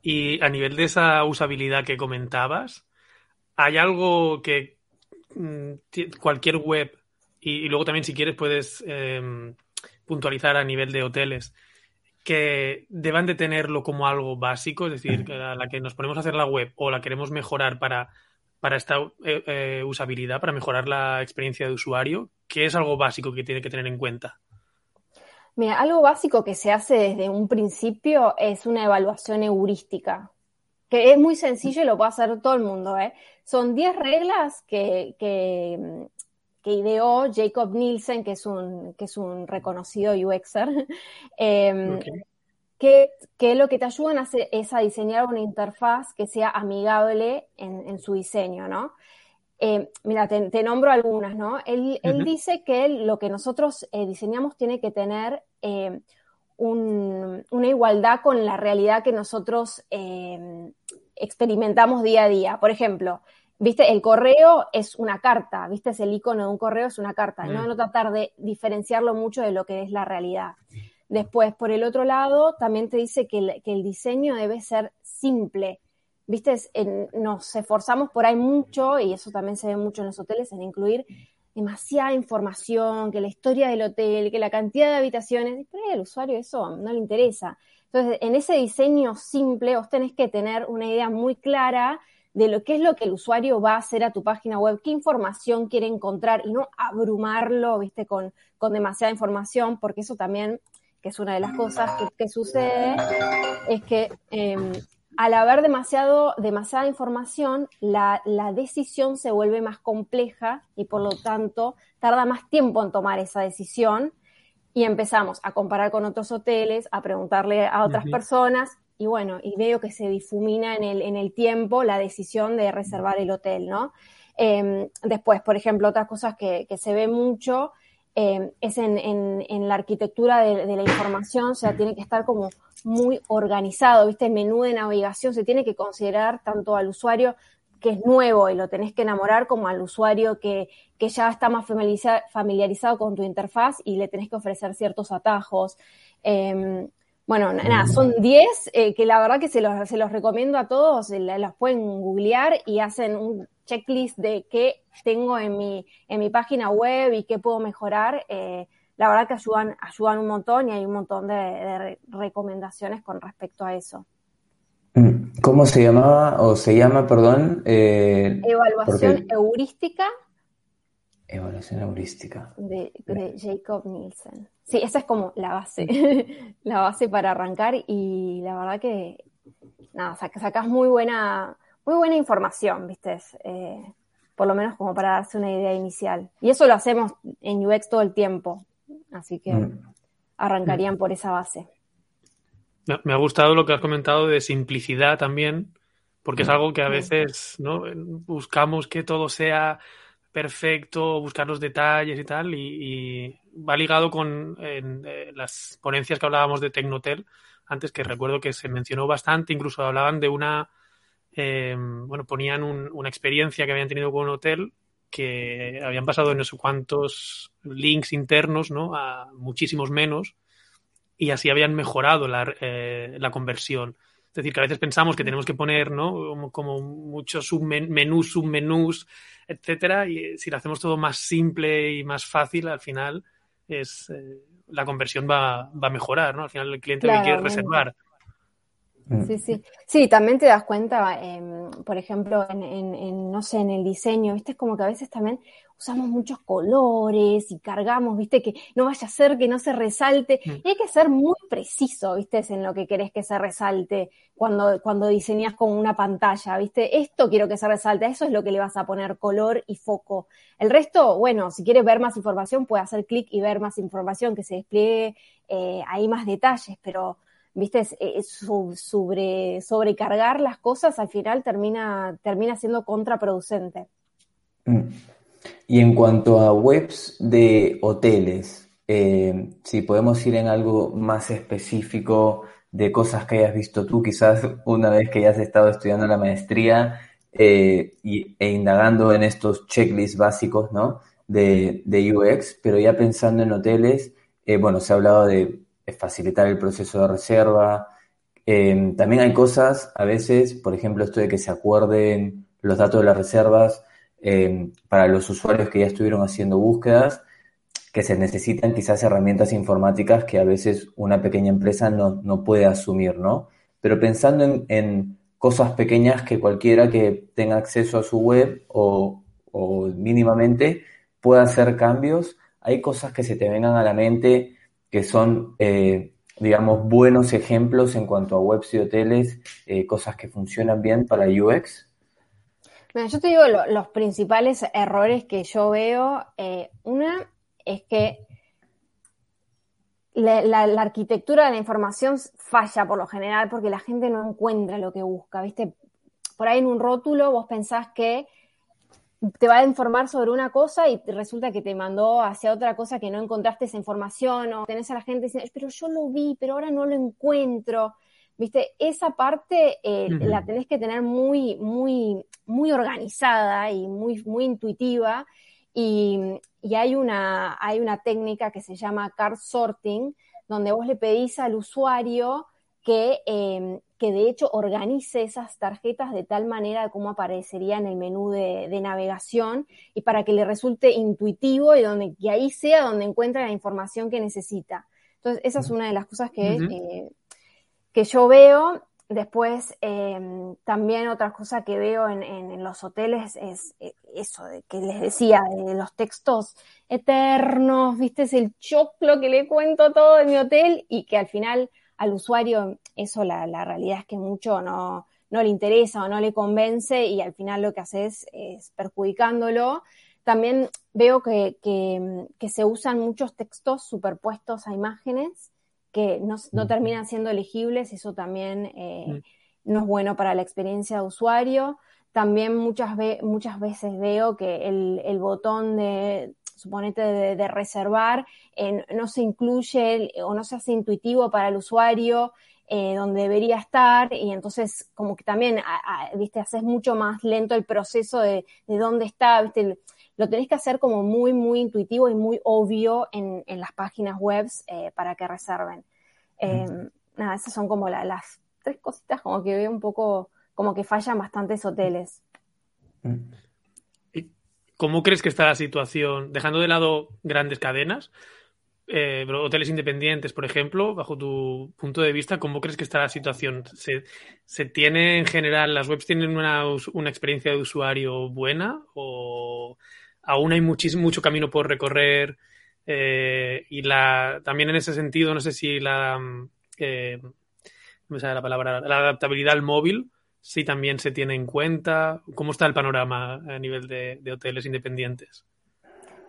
Y a nivel de esa usabilidad que comentabas, ¿hay algo que mm, cualquier web y, luego también, si quieres, puedes em, puntualizar a nivel de hoteles que deban de tenerlo como algo básico, es decir, que a la que nos ponemos a hacer la web o la queremos mejorar para, para esta eh, eh, usabilidad, para mejorar la experiencia de usuario, ¿qué es algo básico que tiene que tener en cuenta? Mira, algo básico que se hace desde un principio es una evaluación heurística, que es muy sencillo y lo puede hacer todo el mundo. ¿eh? Son 10 reglas que, que, que ideó Jacob Nielsen, que es un, que es un reconocido UXer, em, que, lo que te ayudan a hacer es a diseñar una interfaz que sea amigable en, su diseño, ¿no? Em, mira, te, nombro algunas, ¿no? Él, dice que lo que nosotros eh, diseñamos tiene que tener em, una igualdad con la realidad que nosotros experimentamos día a día. Por ejemplo, Viste, el correo es una carta, viste, es el icono de un correo, es una carta, no, mm. no tratar de diferenciarlo mucho de lo que es la realidad. Después, por el otro lado, también te dice que el, diseño debe ser simple. Viste, nos esforzamos por ahí mucho, y eso también se ve mucho en los hoteles, en incluir demasiada información, que la historia del hotel, que la cantidad de habitaciones, pero al usuario eso no le interesa. Entonces, en ese diseño simple, vos tenés que tener una idea muy clara de lo que es lo que el usuario va a hacer a tu página web, qué información quiere encontrar y no abrumarlo, viste, con, con demasiada información, porque eso también, que es una de las cosas que, sucede, es que em, al haber demasiado, demasiada información, la, la, decisión se vuelve más compleja y por lo tanto tarda más tiempo en tomar esa decisión. Y empezamos a comparar con otros hoteles, a preguntarle a otras personas y bueno, y veo que se difumina en el, en el tiempo la decisión de reservar el hotel, ¿no? Em, después, por ejemplo, otras cosas que, que se ve mucho em, es en, en, la arquitectura de, la información, o sea, tiene que estar como muy organizado, ¿viste? El menú de navegación se tiene que considerar tanto al usuario que es nuevo y lo tenés que enamorar como al usuario que, que ya está más familiarizado con tu interfaz y le tenés que ofrecer ciertos atajos. Eh, bueno, nada, son 10 eh, que la verdad que se los, se los recomiendo a todos, los pueden googlear y hacen un checklist de qué tengo en mi, en mi página web y qué puedo mejorar. Eh, la verdad que ayudan, ayudan un montón y hay un montón de, recomendaciones con respecto a eso. Mm, ¿Cómo se llamaba o se llama, perdón? Eh, Evaluación heurística Evaluación heurística. De, Jacob Nielsen. Sí, esa es como la base, la base para arrancar y la verdad que, nada, sacas muy buena, muy buena información, ¿viste? Eh, por lo menos como para darse una idea inicial. Y eso lo hacemos en UX todo el tiempo, así que mm. arrancarían por esa base. Me ha gustado lo que has comentado de simplicidad también, porque es algo que a veces ¿no? buscamos que todo sea perfecto, buscar los detalles y tal, y, va ligado con eh, las ponencias que hablábamos de Tecnotel, antes que recuerdo que se mencionó bastante, incluso hablaban de una, eh, bueno, ponían una experiencia que habían tenido con un hotel que habían pasado no sé cuántos links internos, ¿no? A muchísimos menos y así habían mejorado la, eh, la conversión. Es decir, que a veces pensamos que tenemos que poner, ¿no? Como, muchos submenús, submenús, etcétera, y si lo hacemos todo más simple y más fácil, al final es eh, la conversión va, va, a mejorar, ¿no? Al final el cliente claro, quiere reservar. Mm. Sí, sí. Sí, también te das cuenta, eh, por ejemplo, en, en, en, no sé, en el diseño, ¿viste? Es como que a veces también usamos muchos colores y cargamos, ¿viste? Que no vaya a ser que no se resalte. Mm. Y hay que ser muy preciso, ¿viste? En lo que querés que se resalte cuando, cuando diseñas con una pantalla, ¿viste? Esto quiero que se resalte, a eso es lo que le vas a poner color y foco. El resto, bueno, si quieres ver más información, puede hacer clic y ver más información, que se despliegue eh, ahí más detalles, pero viste, es, sobre, sobrecargar las cosas al final termina, termina siendo contraproducente. Mm. Y en cuanto a webs de hoteles, eh, si podemos ir en algo más específico de cosas que hayas visto tú, quizás una vez que hayas estado estudiando la maestría eh, y, e indagando en estos checklists básicos ¿no? de, de UX, pero ya pensando en hoteles, eh, bueno, se ha hablado de facilitar el proceso de reserva. Eh, también hay cosas, a veces, por ejemplo, esto de que se acuerden los datos de las reservas eh, para los usuarios que ya estuvieron haciendo búsquedas, que se necesitan quizás herramientas informáticas que a veces una pequeña empresa no, no puede asumir, ¿no? Pero pensando en, en, cosas pequeñas que cualquiera que tenga acceso a su web o, o mínimamente pueda hacer cambios, hay cosas que se te vengan a la mente que son, eh, digamos, buenos ejemplos en cuanto a webs y hoteles, eh, cosas que funcionan bien para UX? yo te digo los principales errores que yo veo. Eh, una es que la, la, arquitectura de la información falla por lo general porque la gente no encuentra lo que busca, ¿viste? Por ahí en un rótulo vos pensás que te va a informar sobre una cosa y resulta que te mandó hacia otra cosa que no encontraste esa información o tenés a la gente diciendo, pero yo lo vi, pero ahora no lo encuentro. Viste, esa parte eh, la tenés que tener muy, muy, muy organizada y muy, muy intuitiva. Y, y, hay, una, hay una técnica que se llama card sorting, donde vos le pedís al usuario que, eh, que de hecho organice esas tarjetas de tal manera como aparecería en el menú de, navegación y para que le resulte intuitivo y donde, que ahí sea donde encuentre la información que necesita. Entonces, esa es una de las cosas que, eh, que yo veo. Después, em, también otra cosa que veo en, en, los hoteles es eh, eso de que les decía, de los textos eternos, viste, es el choclo que le cuento todo de mi hotel y que al final al usuario eso la, la realidad es que mucho no, no le interesa o no le convence y al final lo que hace es, perjudicándolo. También veo que, que, se usan muchos textos superpuestos a imágenes que no, no terminan siendo elegibles, eso también eh, no es bueno para la experiencia de usuario. También muchas, ve muchas veces veo que el, el botón de suponete de, reservar, eh, no se incluye o no se hace intuitivo para el usuario eh, donde debería estar y entonces como que también, viste, haces mucho más lento el proceso de, dónde está, viste, lo tenés que hacer como muy, muy intuitivo y muy obvio en, las páginas web eh, para que reserven. nada, esas son como las tres cositas como que veo un poco, como que fallan bastantes hoteles. Mm. ¿Cómo crees que está la situación, dejando de lado grandes cadenas, eh, hoteles independientes, por ejemplo, bajo tu punto de vista, ¿cómo crees que está la situación? ¿Se, tiene en general, las webs tienen una, experiencia de usuario buena o aún hay mucho camino por recorrer? Eh, y la, también en ese sentido, no sé si la, eh, me sale la palabra, la adaptabilidad al móvil si también se tiene en cuenta? ¿Cómo está el panorama a nivel de, hoteles independientes?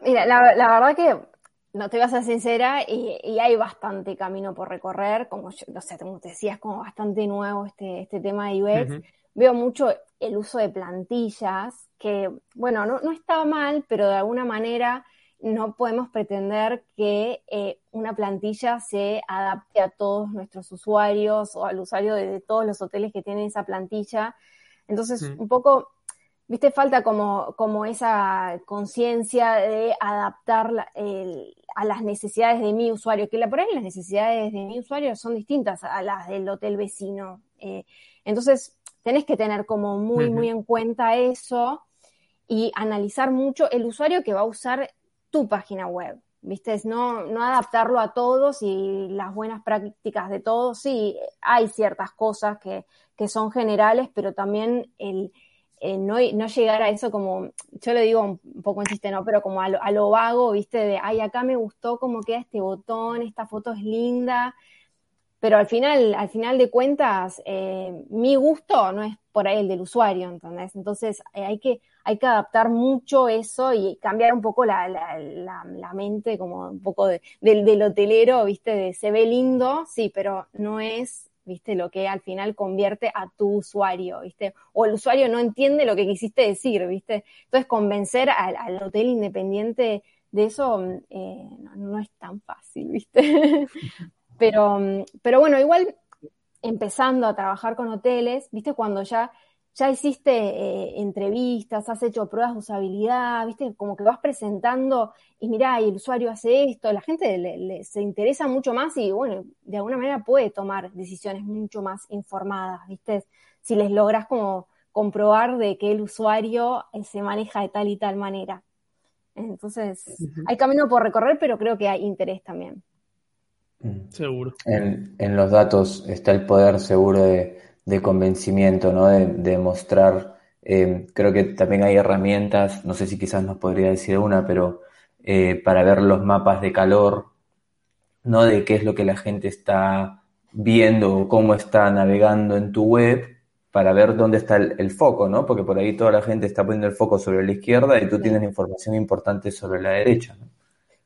Mira, la, verdad que no te voy a ser sincera y, hay bastante camino por recorrer, como no sé, como te decía, es como bastante nuevo este, este tema de UX. Veo mucho el uso de plantillas, que, bueno, no, no está mal, pero de alguna manera no podemos pretender que eh, una plantilla se adapte a todos nuestros usuarios o al usuario de, todos los hoteles que tienen esa plantilla. Entonces, mm. un poco, viste, falta como, como esa conciencia de adaptar a las necesidades de mi usuario, que la, por ahí las necesidades de mi usuario son distintas a las del hotel vecino. Eh, entonces, tenés que tener como muy, muy en cuenta eso y analizar mucho el usuario que va a usar tu página web. ¿Viste? No, no adaptarlo a todos y las buenas prácticas de todos. Sí, hay ciertas cosas que, que son generales, pero también el, no, no, llegar a eso como, yo le digo un poco en chiste, ¿no? Pero como a lo, a lo, vago, ¿viste? De, ay, acá me gustó cómo queda este botón, esta foto es linda, pero al final, al final de cuentas, eh, mi gusto no es por ahí el del usuario, ¿entendés? Entonces eh, hay, que, hay que adaptar mucho eso y cambiar un poco la, la, la, mente, como un poco del, del, hotelero, ¿viste? De, se ve lindo, sí, pero no es, ¿viste? Lo que al final convierte a tu usuario, ¿viste? O el usuario no entiende lo que quisiste decir, ¿viste? Entonces convencer al, hotel independiente de eso eh, no, no, es tan fácil, ¿viste? Pero, pero bueno, igual empezando a trabajar con hoteles, viste, cuando ya, ya hiciste eh, entrevistas, has hecho pruebas de usabilidad, viste, como que vas presentando y mirá, y el usuario hace esto, la gente se interesa mucho más y bueno, de alguna manera puede tomar decisiones mucho más informadas, viste, si les logras como comprobar de que el usuario eh, se maneja de tal y tal manera. Entonces, hay camino por recorrer, pero creo que hay interés también. Mm. Seguro. En, los datos está el poder seguro de, convencimiento, ¿no? De, mostrar. Eh, creo que también hay herramientas, no sé si quizás nos podría decir una, pero eh, para ver los mapas de calor, ¿no? De qué es lo que la gente está viendo o cómo está navegando en tu web para ver dónde está el, foco, ¿no? Porque por ahí toda la gente está poniendo el foco sobre la izquierda y tú tienes información importante sobre la derecha, ¿no?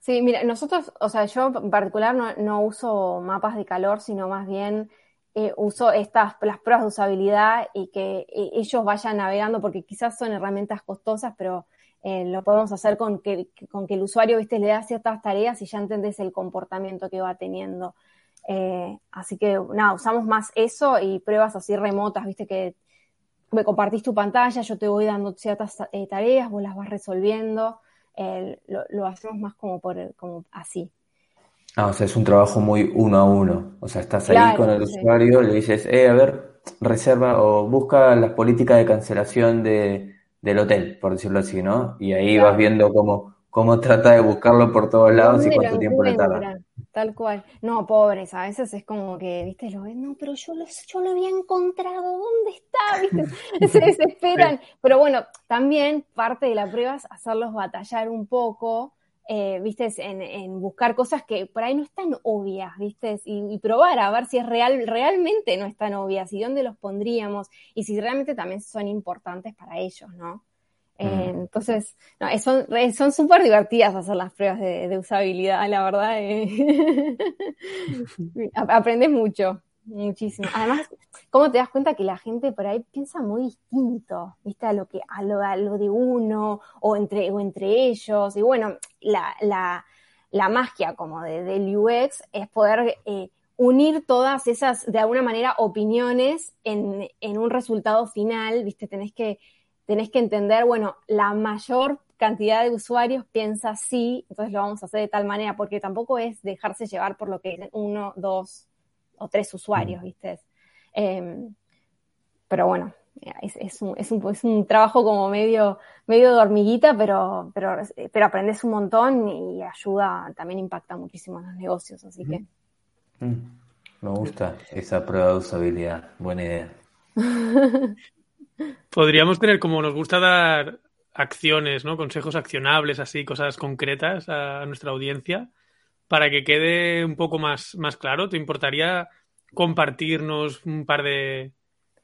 Sí, mira, nosotros, o sea, yo en particular no, uso mapas de calor, sino más bien eh, uso estas, las pruebas de usabilidad y que eh, ellos vayan navegando, porque quizás son herramientas costosas, pero eh, lo podemos hacer con que, con que el usuario, viste, le da ciertas tareas y ya entendés el comportamiento que va teniendo. así que, nada, usamos más eso y pruebas así remotas, viste, que me compartís tu pantalla, yo te voy dando ciertas tareas, vos las vas resolviendo lo, hacemos más como por como así. Ah, o sea, es un trabajo muy uno a uno. O sea, estás ahí con el usuario, le dices, eh, a ver, reserva o busca las políticas de cancelación de, del hotel, por decirlo así, ¿no? Y ahí vas viendo cómo, cómo trata de buscarlo por todos lados y cuánto tiempo le tarda. Tal cual. No, pobres, a veces es como que, viste, lo ven, no, pero yo lo, yo lo había encontrado, ¿dónde está? ¿Viste? Se desesperan. Pero bueno, también parte de la prueba es hacerlos batallar un poco, eh, viste, en, buscar cosas que por ahí no están obvias, viste, y, probar a ver si es real, realmente no están obvias y dónde los pondríamos y si realmente también son importantes para ellos, ¿no? Eh, entonces, no, son súper divertidas hacer las pruebas de, usabilidad, la verdad. Eh. Aprendes mucho, muchísimo. Además, ¿cómo te das cuenta que la gente por ahí piensa muy distinto, viste, a lo que, a lo, a lo de uno, o entre, o entre ellos? Y bueno, la, la, la magia como de, del UX es poder eh, unir todas esas, de alguna manera, opiniones en, en un resultado final, viste, tenés que tenés que entender, bueno, la mayor cantidad de usuarios piensa así, entonces lo vamos a hacer de tal manera, porque tampoco es dejarse llevar por lo que dicen uno, dos o tres usuarios, mm. ¿viste? Em, pero bueno, es, un, es, un, es, un, trabajo como medio, medio de hormiguita, pero, pero, pero aprendes un montón y ayuda, también impacta muchísimo en los negocios, así que. Mm. Me gusta esa prueba de usabilidad, buena idea. Podríamos tener, como nos gusta dar acciones, ¿no? Consejos accionables, así, cosas concretas a nuestra audiencia, para que quede un poco más, más claro. ¿Te importaría compartirnos un par de,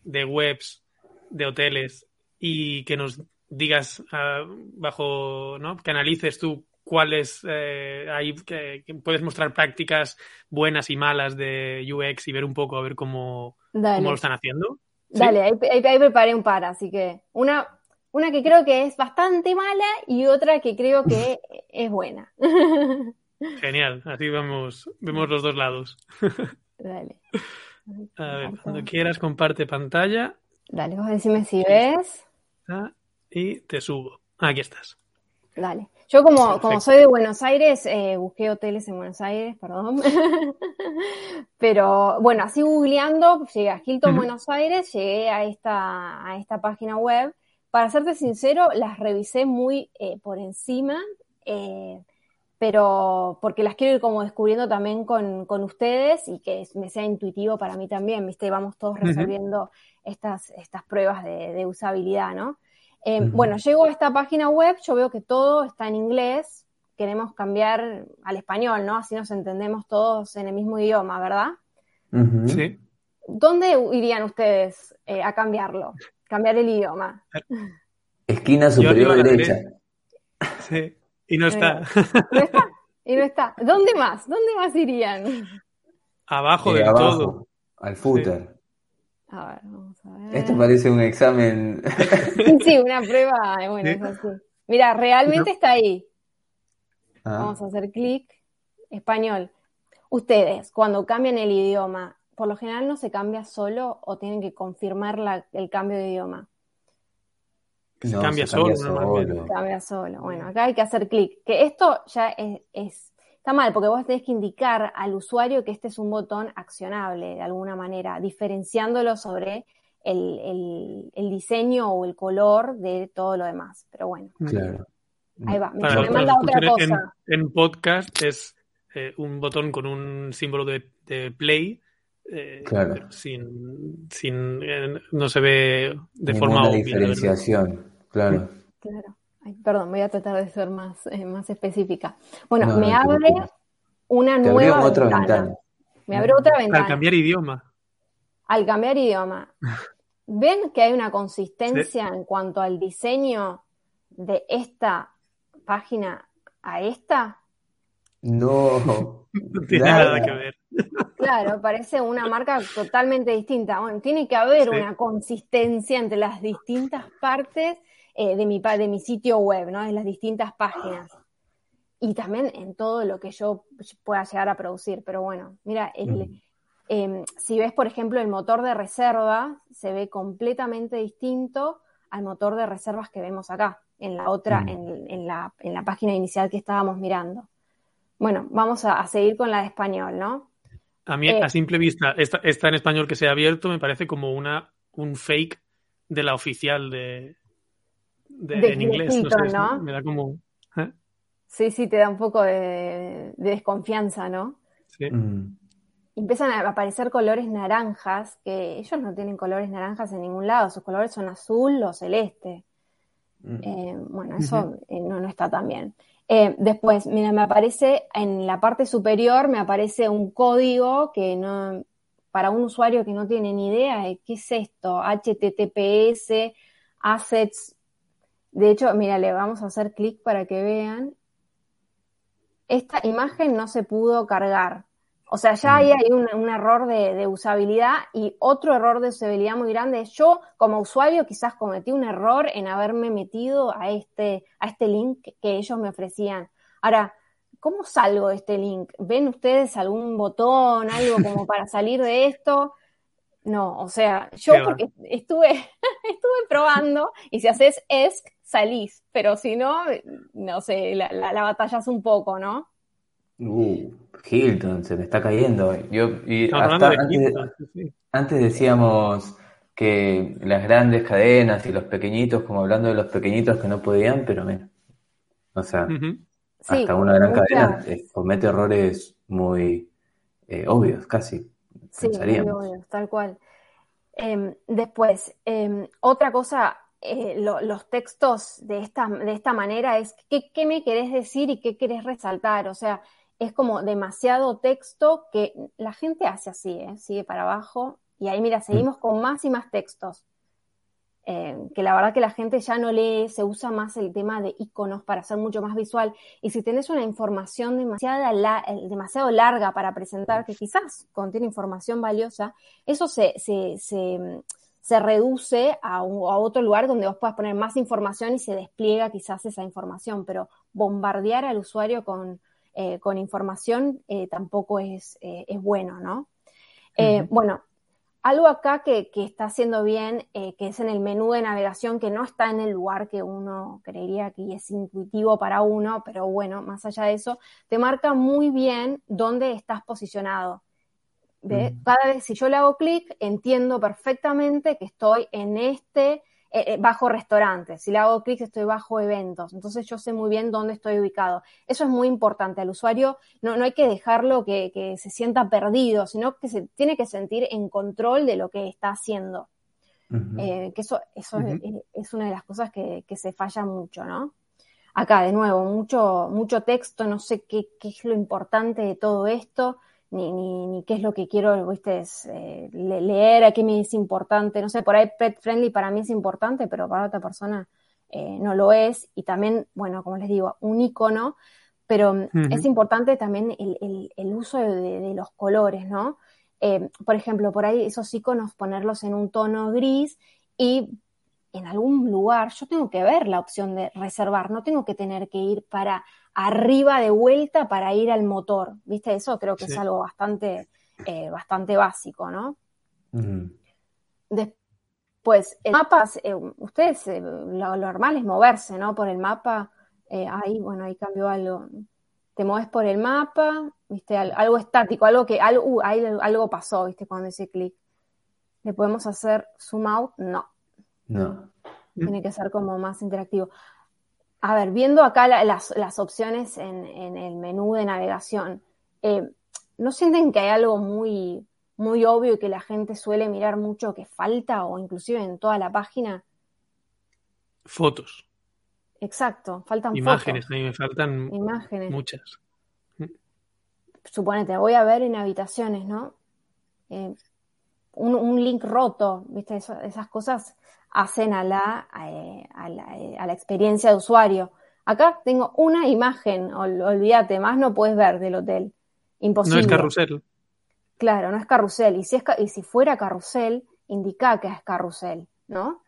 de webs de hoteles y que nos digas ah, bajo, ¿no? Que analices tú cuáles eh, hay que, puedes mostrar prácticas buenas y malas de UX y ver un poco a ver cómo, cómo lo están haciendo. Dale, ahí, preparé un par, así que una, Una que creo que es bastante mala y otra que creo que es buena. Genial, así vamos, vemos los dos lados. Dale. A ver, cuando quieras comparte pantalla. Dale, vos decime si ves. Y te subo. Aquí estás. Dale. Yo como, como soy de Buenos Aires, eh, busqué hoteles en Buenos Aires, perdón. Pero bueno, así googleando, llegué a Hilton, Buenos Aires, llegué a esta, a esta página web. Para serte sincero, las revisé muy eh, por encima, eh, pero porque las quiero ir como descubriendo también con, con, ustedes y que me sea intuitivo para mí también, ¿viste? Vamos todos resolviendo estas, estas pruebas de, de usabilidad, ¿no? Eh, bueno, llego a esta página web, yo veo que todo está en inglés, queremos cambiar al español, ¿no? Así nos entendemos todos en el mismo idioma, ¿verdad? Sí. ¿Dónde irían ustedes eh, a cambiarlo? Cambiar el idioma. Esquina superior derecha. Sí, y no está. ¿No está? Y no está. ¿Dónde más? ¿Dónde más irían? Abajo del todo. Al footer. A ver, vamos a ver. Esto parece un examen. sí, una prueba. Bueno, es así. Mira, realmente está ahí. Ah. Vamos a hacer clic. Español. Ustedes, cuando cambian el idioma, por lo general no se cambia solo o tienen que confirmar la, el cambio de idioma. Se cambia, solo, solo. Cambia solo. Bueno, acá hay que hacer clic. Que esto ya es, es Está mal, porque vos tenés que indicar al usuario que este es un botón accionable de alguna manera, diferenciándolo sobre el, diseño o el color de todo lo demás. Pero bueno. Claro. Ahí va. Me, manda otra cosa. En, podcast es eh, un botón con un símbolo de, play. Eh, claro. sin, sin eh, no se ve de forma obvia. diferenciación, claro. Claro perdón, voy a tratar de ser más, eh, más específica. Bueno, me abre una nueva ventana. Me abre otra ventana. Al cambiar idioma. Al cambiar idioma. ¿Ven que hay una consistencia en cuanto al diseño de esta página a esta? No. no tiene nada que ver. Claro, parece una marca totalmente distinta. Bueno, tiene que haber una consistencia entre las distintas partes eh, de, mi, de mi sitio web, ¿no? En las distintas páginas. Y también en todo lo que yo pueda llegar a producir. Pero bueno, mira, em, si ves, por ejemplo, el motor de reserva, se ve completamente distinto al motor de reservas que vemos acá, en la otra, en, la, en, la, página inicial que estábamos mirando. Bueno, vamos a, seguir con la de español, ¿no? A mí, a eh, simple vista, esta, esta, en español que se ha abierto me parece como una, un fake de la oficial de, en inglés. no, Me da como. ¿eh? Sí, sí, te da un poco de, desconfianza, ¿no? Sí. Mm. Empiezan a aparecer colores naranjas, que ellos no tienen colores naranjas en ningún lado, sus colores son azul o celeste. Mm. Eh, bueno, eso eh, no, no, está tan bien. después, mira, me aparece en la parte superior, me aparece un código que no, para un usuario que no tiene ni idea de qué es esto, HTTPS, assets de hecho, mira, le vamos a hacer clic para que vean. Esta imagen no se pudo cargar. O sea, ya ahí hay un, error de, usabilidad y otro error de usabilidad muy grande es yo como usuario quizás cometí un error en haberme metido a este, a este link que ellos me ofrecían. Ahora, ¿cómo salgo de este link? ¿Ven ustedes algún botón, algo como para salir de esto? No, o sea, yo porque estuve, estuve probando y si haces ESC salís, pero si no, no sé, la, la, batallas un poco, ¿no? Uh, Hilton, se te está cayendo. Yo, y hasta antes, decíamos que las grandes cadenas y los pequeñitos, como hablando de los pequeñitos que no podían, pero menos. O sea, hasta una gran cadena eh, comete errores muy eh, obvios, casi. Sí, muy obvios, tal cual. Em, después, em, otra cosa eh, los textos de esta, de esta manera es ¿qué, ¿qué, me querés decir y qué querés resaltar. O sea, es como demasiado texto que la gente hace así, ¿eh? sigue para abajo. Y ahí, mira, seguimos con más y más textos. Eh, que la verdad que la gente ya no lee, se usa más el tema de iconos para ser mucho más visual. Y si tenés una información demasiado, demasiado larga para presentar, que quizás contiene información valiosa, eso se, se se reduce a, otro lugar donde vos puedas poner más información y se despliega quizás esa información, pero bombardear al usuario con, eh, con información eh, tampoco es, eh, es, bueno, ¿no? Bueno, algo acá que, que está haciendo bien, que es en el menú de navegación, que no está en el lugar que uno creería que es intuitivo para uno, pero bueno, más allá de eso, te marca muy bien dónde estás posicionado. Cada vez si yo le hago clic, entiendo perfectamente que estoy en este eh, eh, bajo restaurante. Si le hago clic, estoy bajo eventos. Entonces yo sé muy bien dónde estoy ubicado. Eso es muy importante. Al usuario no, no hay que dejarlo que, se sienta perdido, sino que se tiene que sentir en control de lo que está haciendo. Eh, que eso, eso es, una de las cosas que, se falla mucho, ¿no? Acá, de nuevo, mucho, mucho texto, no sé qué, qué es lo importante de todo esto ni, ni, ni, qué es lo que quiero, viste, es, eh, leer, a qué me es importante. No sé, por ahí pet friendly para mí es importante, pero para otra persona eh, no lo es. Y también, bueno, como les digo, un icono, pero mm, es importante también el, el, uso de, los colores, ¿no? Eh, por ejemplo, por ahí esos iconos ponerlos en un tono gris y en algún lugar yo tengo que ver la opción de reservar, no tengo que tener que ir para arriba de vuelta para ir al motor. ¿Viste? Eso creo que es algo bastante, eh, bastante básico, ¿no? Después, el mapa, eh, ustedes, eh, lo, normal es moverse, ¿no? Por el mapa. ahí, bueno, ahí cambió algo. Te mueves por el mapa, ¿viste? algo estático, algo que, algo, uh, algo pasó, ¿viste? Cuando hice clic. ¿Le podemos hacer zoom out? No. No. Tiene que ser como más interactivo. A ver, viendo acá las, opciones en, el menú de navegación, eh, ¿no sienten que hay algo muy, muy obvio y que la gente suele mirar mucho que falta o inclusive en toda la página? Fotos. Exacto, faltan Imágenes, a mí me faltan Imágenes. muchas. Suponete, voy a ver en habitaciones, ¿no? Eh, un, link roto, ¿viste? esas cosas hacen a la, eh, a, la, eh, a la, experiencia de usuario. Acá tengo una imagen, olvídate, más no puedes ver del hotel. Imposible. No es carrusel. Claro, no es carrusel. Y si, es, y si fuera carrusel, indica que es carrusel, ¿no?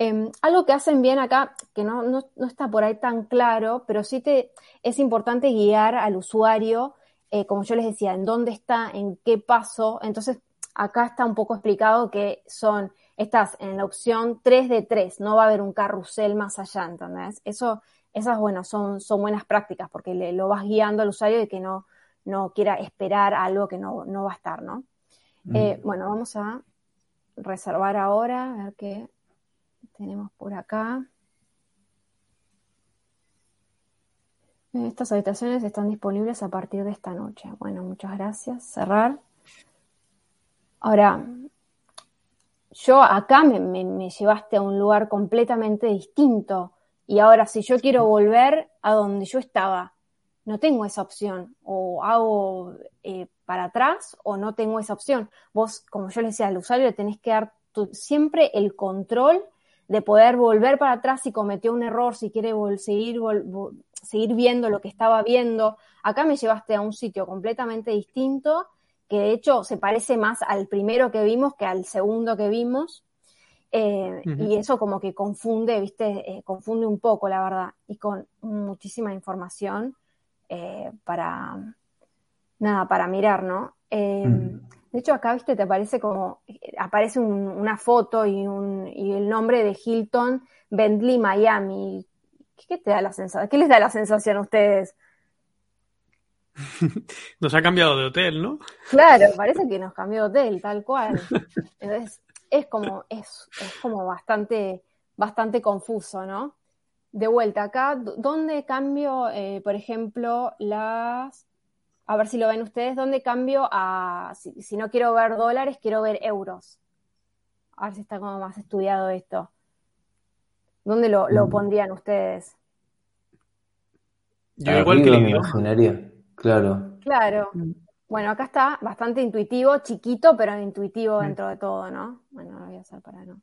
Em, algo que hacen bien acá, que no, no, no, está por ahí tan claro, pero sí te, es importante guiar al usuario, eh, como yo les decía, en dónde está, en qué paso. Entonces, acá está un poco explicado que son estás en la opción 3 de 3, no va a haber un carrusel más allá, ¿entendés? Eso, esas, bueno, son, son buenas prácticas porque le, lo vas guiando al usuario de que no, no quiera esperar algo que no, va a estar, ¿no? Mm. Eh, bueno, vamos a reservar ahora, a ver qué tenemos por acá. Estas habitaciones están disponibles a partir de esta noche. Bueno, muchas gracias. Cerrar. Ahora, yo acá me, llevaste a un lugar completamente distinto y ahora si yo quiero volver a donde yo estaba, no tengo esa opción o hago eh, para atrás o no tengo esa opción. Vos, como yo le decía al usuario, le tenés que dar siempre el control de poder volver para atrás si cometió un error, si quiere seguir, seguir viendo lo que estaba viendo. Acá me llevaste a un sitio completamente distinto que de hecho se parece más al primero que vimos que al segundo que vimos. Eh, y eso como que confunde, viste, eh, confunde un poco, la verdad, y con muchísima información eh, para, nada, para mirar, ¿no? De hecho, acá, viste, te aparece como, aparece una foto y, un, y el nombre de Hilton Bentley Miami. ¿Qué, te da la sensación? ¿Qué les da la sensación a ustedes? Nos ha cambiado de hotel, ¿no? Claro, parece que nos cambió de hotel, tal cual. Entonces, es como, es, como bastante, bastante confuso, ¿no? De vuelta acá, ¿dónde cambio, eh, por ejemplo, las. A ver si lo ven ustedes, ¿dónde cambio a. Si, no quiero ver dólares, quiero ver euros. A ver si está como más estudiado esto. ¿Dónde lo, mm. pondrían ustedes? Yo igual que me imaginaría. Claro. Claro. Mm. Bueno, acá está bastante intuitivo, chiquito, pero intuitivo dentro de todo, ¿no? Bueno, lo voy a hacer para no,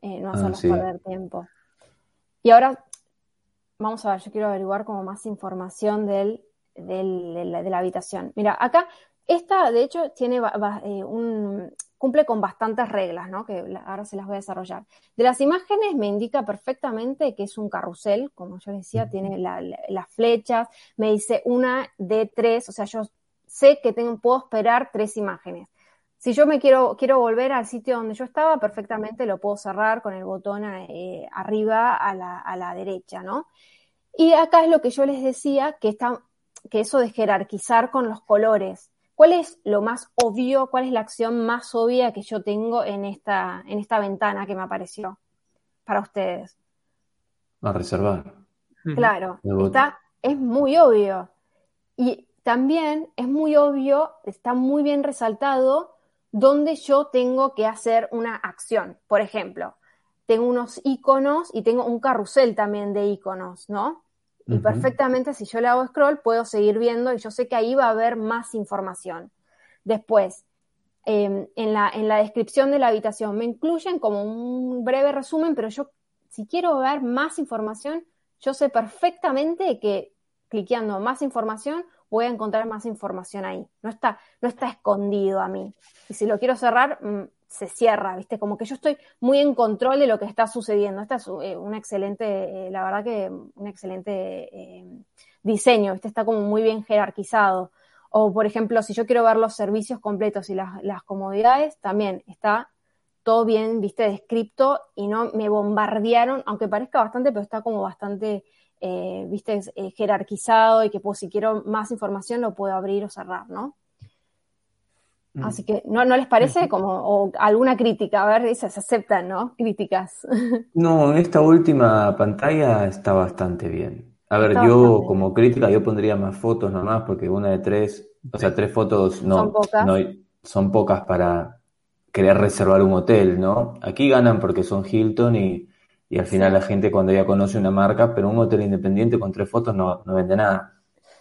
eh, no ah, hacernos perder tiempo. Y ahora, vamos a ver, yo quiero averiguar como más información del, del, de, la, habitación. Mira, acá, esta de hecho tiene eh, un, cumple con bastantes reglas, ¿no? Que ahora se las voy a desarrollar. De las imágenes me indica perfectamente que es un carrusel, como yo decía, tiene las flechas, me dice una de tres, o sea, yo sé que tengo, puedo esperar tres imágenes. Si yo me quiero, quiero volver al sitio donde yo estaba, perfectamente lo puedo cerrar con el botón eh, arriba a la, a la, derecha, ¿no? Y acá es lo que yo les decía, que, está, que eso de jerarquizar con los colores. ¿Cuál es lo más obvio, cuál es la acción más obvia que yo tengo en esta, en esta ventana que me apareció para ustedes? A reservar. Claro, está, es muy obvio. Y también es muy obvio, está muy bien resaltado donde yo tengo que hacer una acción. Por ejemplo, tengo unos iconos y tengo un carrusel también de iconos, ¿no? Y perfectamente si yo le hago scroll puedo seguir viendo y yo sé que ahí va a haber más información. Después, em, en, la, en la descripción de la habitación me incluyen como un breve resumen, pero yo si quiero ver más información, yo sé perfectamente que cliqueando más información voy a encontrar más información ahí. No está, no está escondido a mí. Y si lo quiero cerrar, mm, se cierra, ¿viste? Como que yo estoy muy en control de lo que está sucediendo. Esta es eh, un excelente, eh, la verdad que un excelente eh, diseño, ¿viste? Está como muy bien jerarquizado. O, por ejemplo, si yo quiero ver los servicios completos y las, comodidades, también está todo bien, viste, descripto y no me bombardearon, aunque parezca bastante, pero está como bastante eh, viste, jerarquizado y que pues, si quiero más información lo puedo abrir o cerrar, ¿no? Así que, ¿no, ¿no les parece como o alguna crítica? A ver, se aceptan, ¿no? Críticas. No, en esta última pantalla está bastante bien. A ver, yo como crítica, yo pondría más fotos nomás, porque una de tres, o sea, tres fotos no son pocas, no, son pocas para querer reservar un hotel, ¿no? Aquí ganan porque son Hilton y, y al final la gente cuando ya conoce una marca, pero un hotel independiente con tres fotos no, no vende nada.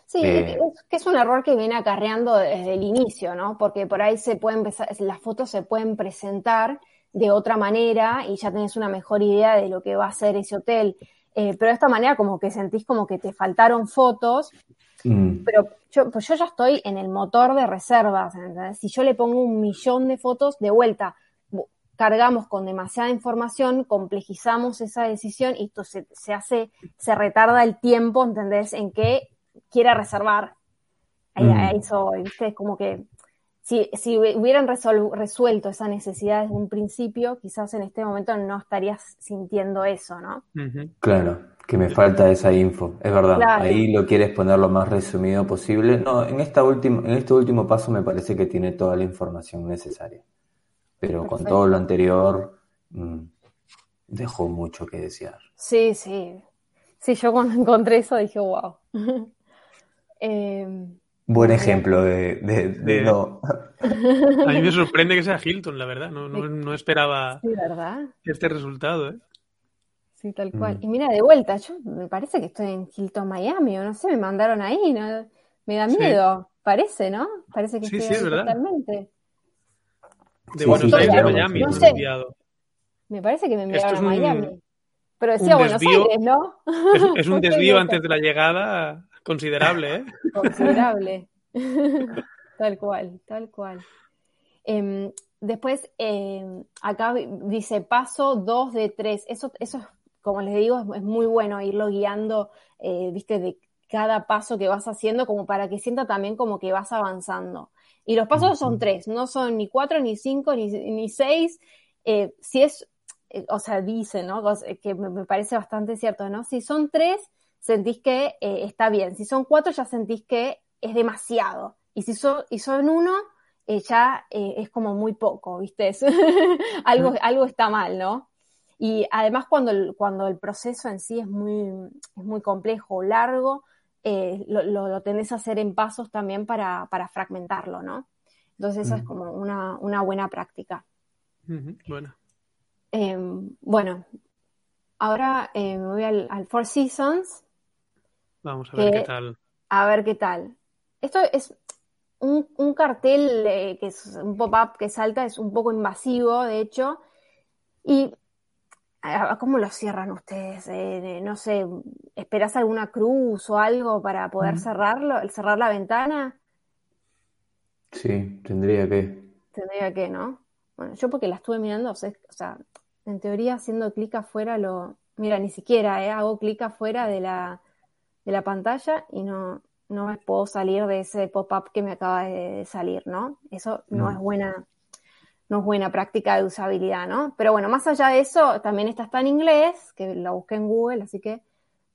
Sí, eh, es que es un error que viene acarreando desde el inicio, ¿no? Porque por ahí se pueden empezar, las fotos se pueden presentar de otra manera y ya tenés una mejor idea de lo que va a ser ese hotel. Eh, pero de esta manera como que sentís como que te faltaron fotos, mm. pero yo, pues yo ya estoy en el motor de reservas, ¿entendés? Si yo le pongo un millón de fotos de vuelta, cargamos con demasiada información, complejizamos esa decisión y esto se, hace, se retarda el tiempo, ¿entendés? En que quiera reservar. Ahí, mm. eso, ¿viste? Como que si, si hubieran resuelto esa necesidad desde un principio, quizás en este momento no estarías sintiendo eso, ¿no? Claro, que me falta esa info, es verdad. Ahí lo quieres poner lo más resumido posible. No, en, esta última, en este último paso me parece que tiene toda la información necesaria pero con todo lo anterior mm, dejó mucho que desear. Sí, sí. Sí, yo cuando encontré eso dije, wow. Em, Buen ejemplo de, de, no. A mí me sorprende que sea Hilton, la verdad. No, no, esperaba este resultado. ¿eh? Sí, tal cual. Mm. Y mira, de vuelta, yo me parece que estoy en Hilton Miami, o no sé, me mandaron ahí, ¿no? Me da miedo, parece, ¿no? Parece que sí, estoy sí, totalmente. De Buenos Aires a Miami, no sé. Me parece que me enviaron a Miami. Pero decía Buenos Aires, ¿no? Es, un desvío antes de la llegada considerable, ¿eh? Considerable. tal cual, tal cual. Em, después, em, acá dice paso 2 de 3. Eso, eso, como les digo, es, muy bueno irlo guiando, eh, viste, de cada paso que vas haciendo, como para que sienta también como que vas avanzando. Y los pasos son tres, no son ni cuatro, ni cinco, ni, ni seis. Eh, si es, eh, o sea, dice, ¿no? Que me, parece bastante cierto, ¿no? Si son tres, sentís que eh, está bien. Si son cuatro, ya sentís que es demasiado. Y si son, y son uno, ya es como muy poco, ¿viste? algo, algo está mal, ¿no? Y además cuando el, cuando el proceso en sí es muy, es muy complejo, largo, eh, lo, lo, tenés a hacer en pasos también para, fragmentarlo, ¿no? Entonces, esa es como una, buena práctica. bueno. Em, bueno, ahora eh, me voy al, Four Seasons. Vamos a ver qué tal. A ver qué tal. Esto es un, un cartel eh, que es un pop-up que salta, es un poco invasivo, de hecho, y ¿Cómo lo cierran ustedes? Eh, no sé, ¿esperás alguna cruz o algo para poder cerrarlo, cerrarlo, cerrar la ventana? Sí, tendría que. Tendría que, ¿no? bueno, yo porque la estuve mirando, o sea, en teoría haciendo clic afuera lo, mira, ni siquiera, ¿eh? hago clic afuera de la, de la pantalla y no, no me puedo salir de ese pop-up que me acaba de salir, ¿no? Eso no, es buena, no es buena práctica de usabilidad, ¿no? Pero bueno, más allá de eso, también esta está en inglés, que la busqué en Google, así que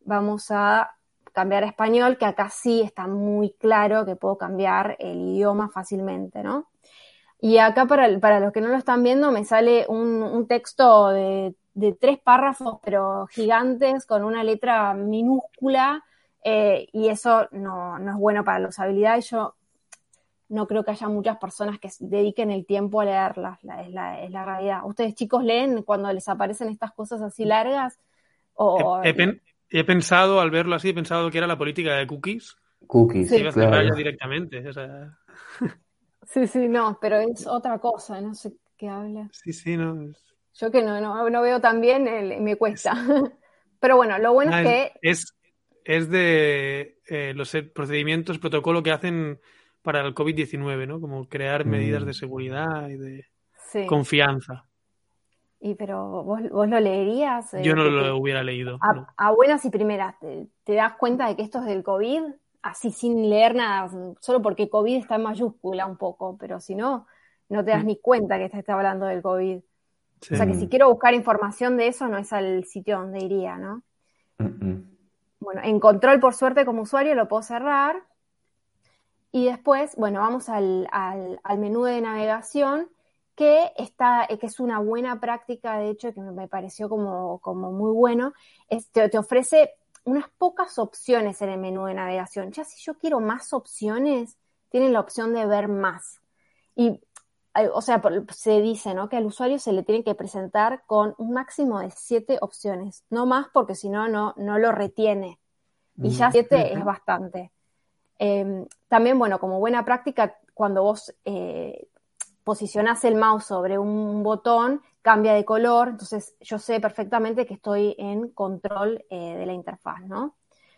vamos a cambiar a español, que acá sí está muy claro que puedo cambiar el idioma fácilmente, ¿no? Y acá para, para los que no lo están viendo me sale un, un texto de, de, tres párrafos, pero gigantes, con una letra minúscula, eh, y eso no, no, es bueno para la usabilidad. Y yo no creo que haya muchas personas que dediquen el tiempo a leerlas, la, es, la, es, la, realidad. ¿Ustedes chicos leen cuando les aparecen estas cosas así largas? O, he, he, he, pensado, al verlo así, he pensado que era la política de cookies. Cookies, sí, claro. directamente. O sea... Sí, sí, no, pero es otra cosa, no sé qué habla. Sí, sí, no. Yo que no, no, no veo tan bien, el, me cuesta. pero bueno, lo bueno ah, es que... Es, es de eh, los procedimientos, protocolo que hacen para el COVID-19, ¿no? Como crear medidas de seguridad y de sí. confianza. Y pero vos, vos lo leerías. Eh, Yo no lo te, hubiera leído. A, no. a buenas y primeras, te, ¿te, das cuenta de que esto es del COVID? Así sin leer nada, solo porque COVID está en mayúscula un poco, pero si no, no te das mm. ni cuenta que te está hablando del COVID. Sí. O sea que si quiero buscar información de eso, no es al sitio donde iría, ¿no? Mm -mm. Bueno, en control, por suerte, como usuario lo puedo cerrar. Y después, bueno, vamos al, al, menú de navegación, que, está, que es una buena práctica, de hecho, que me pareció como, como muy bueno. Te ofrece unas pocas opciones en el menú de navegación. Ya si yo quiero más opciones, tienen la opción de ver más. Y, o sea, se dice, ¿no? Que al usuario se le tiene que presentar con un máximo de siete opciones. No más porque si no, no, lo retiene. Y ya siete es bastante. Eh, también, bueno, como buena práctica, cuando vos eh, posicionás el mouse sobre un botón, cambia de color, entonces yo sé perfectamente que estoy en control eh, de la interfaz, ¿no?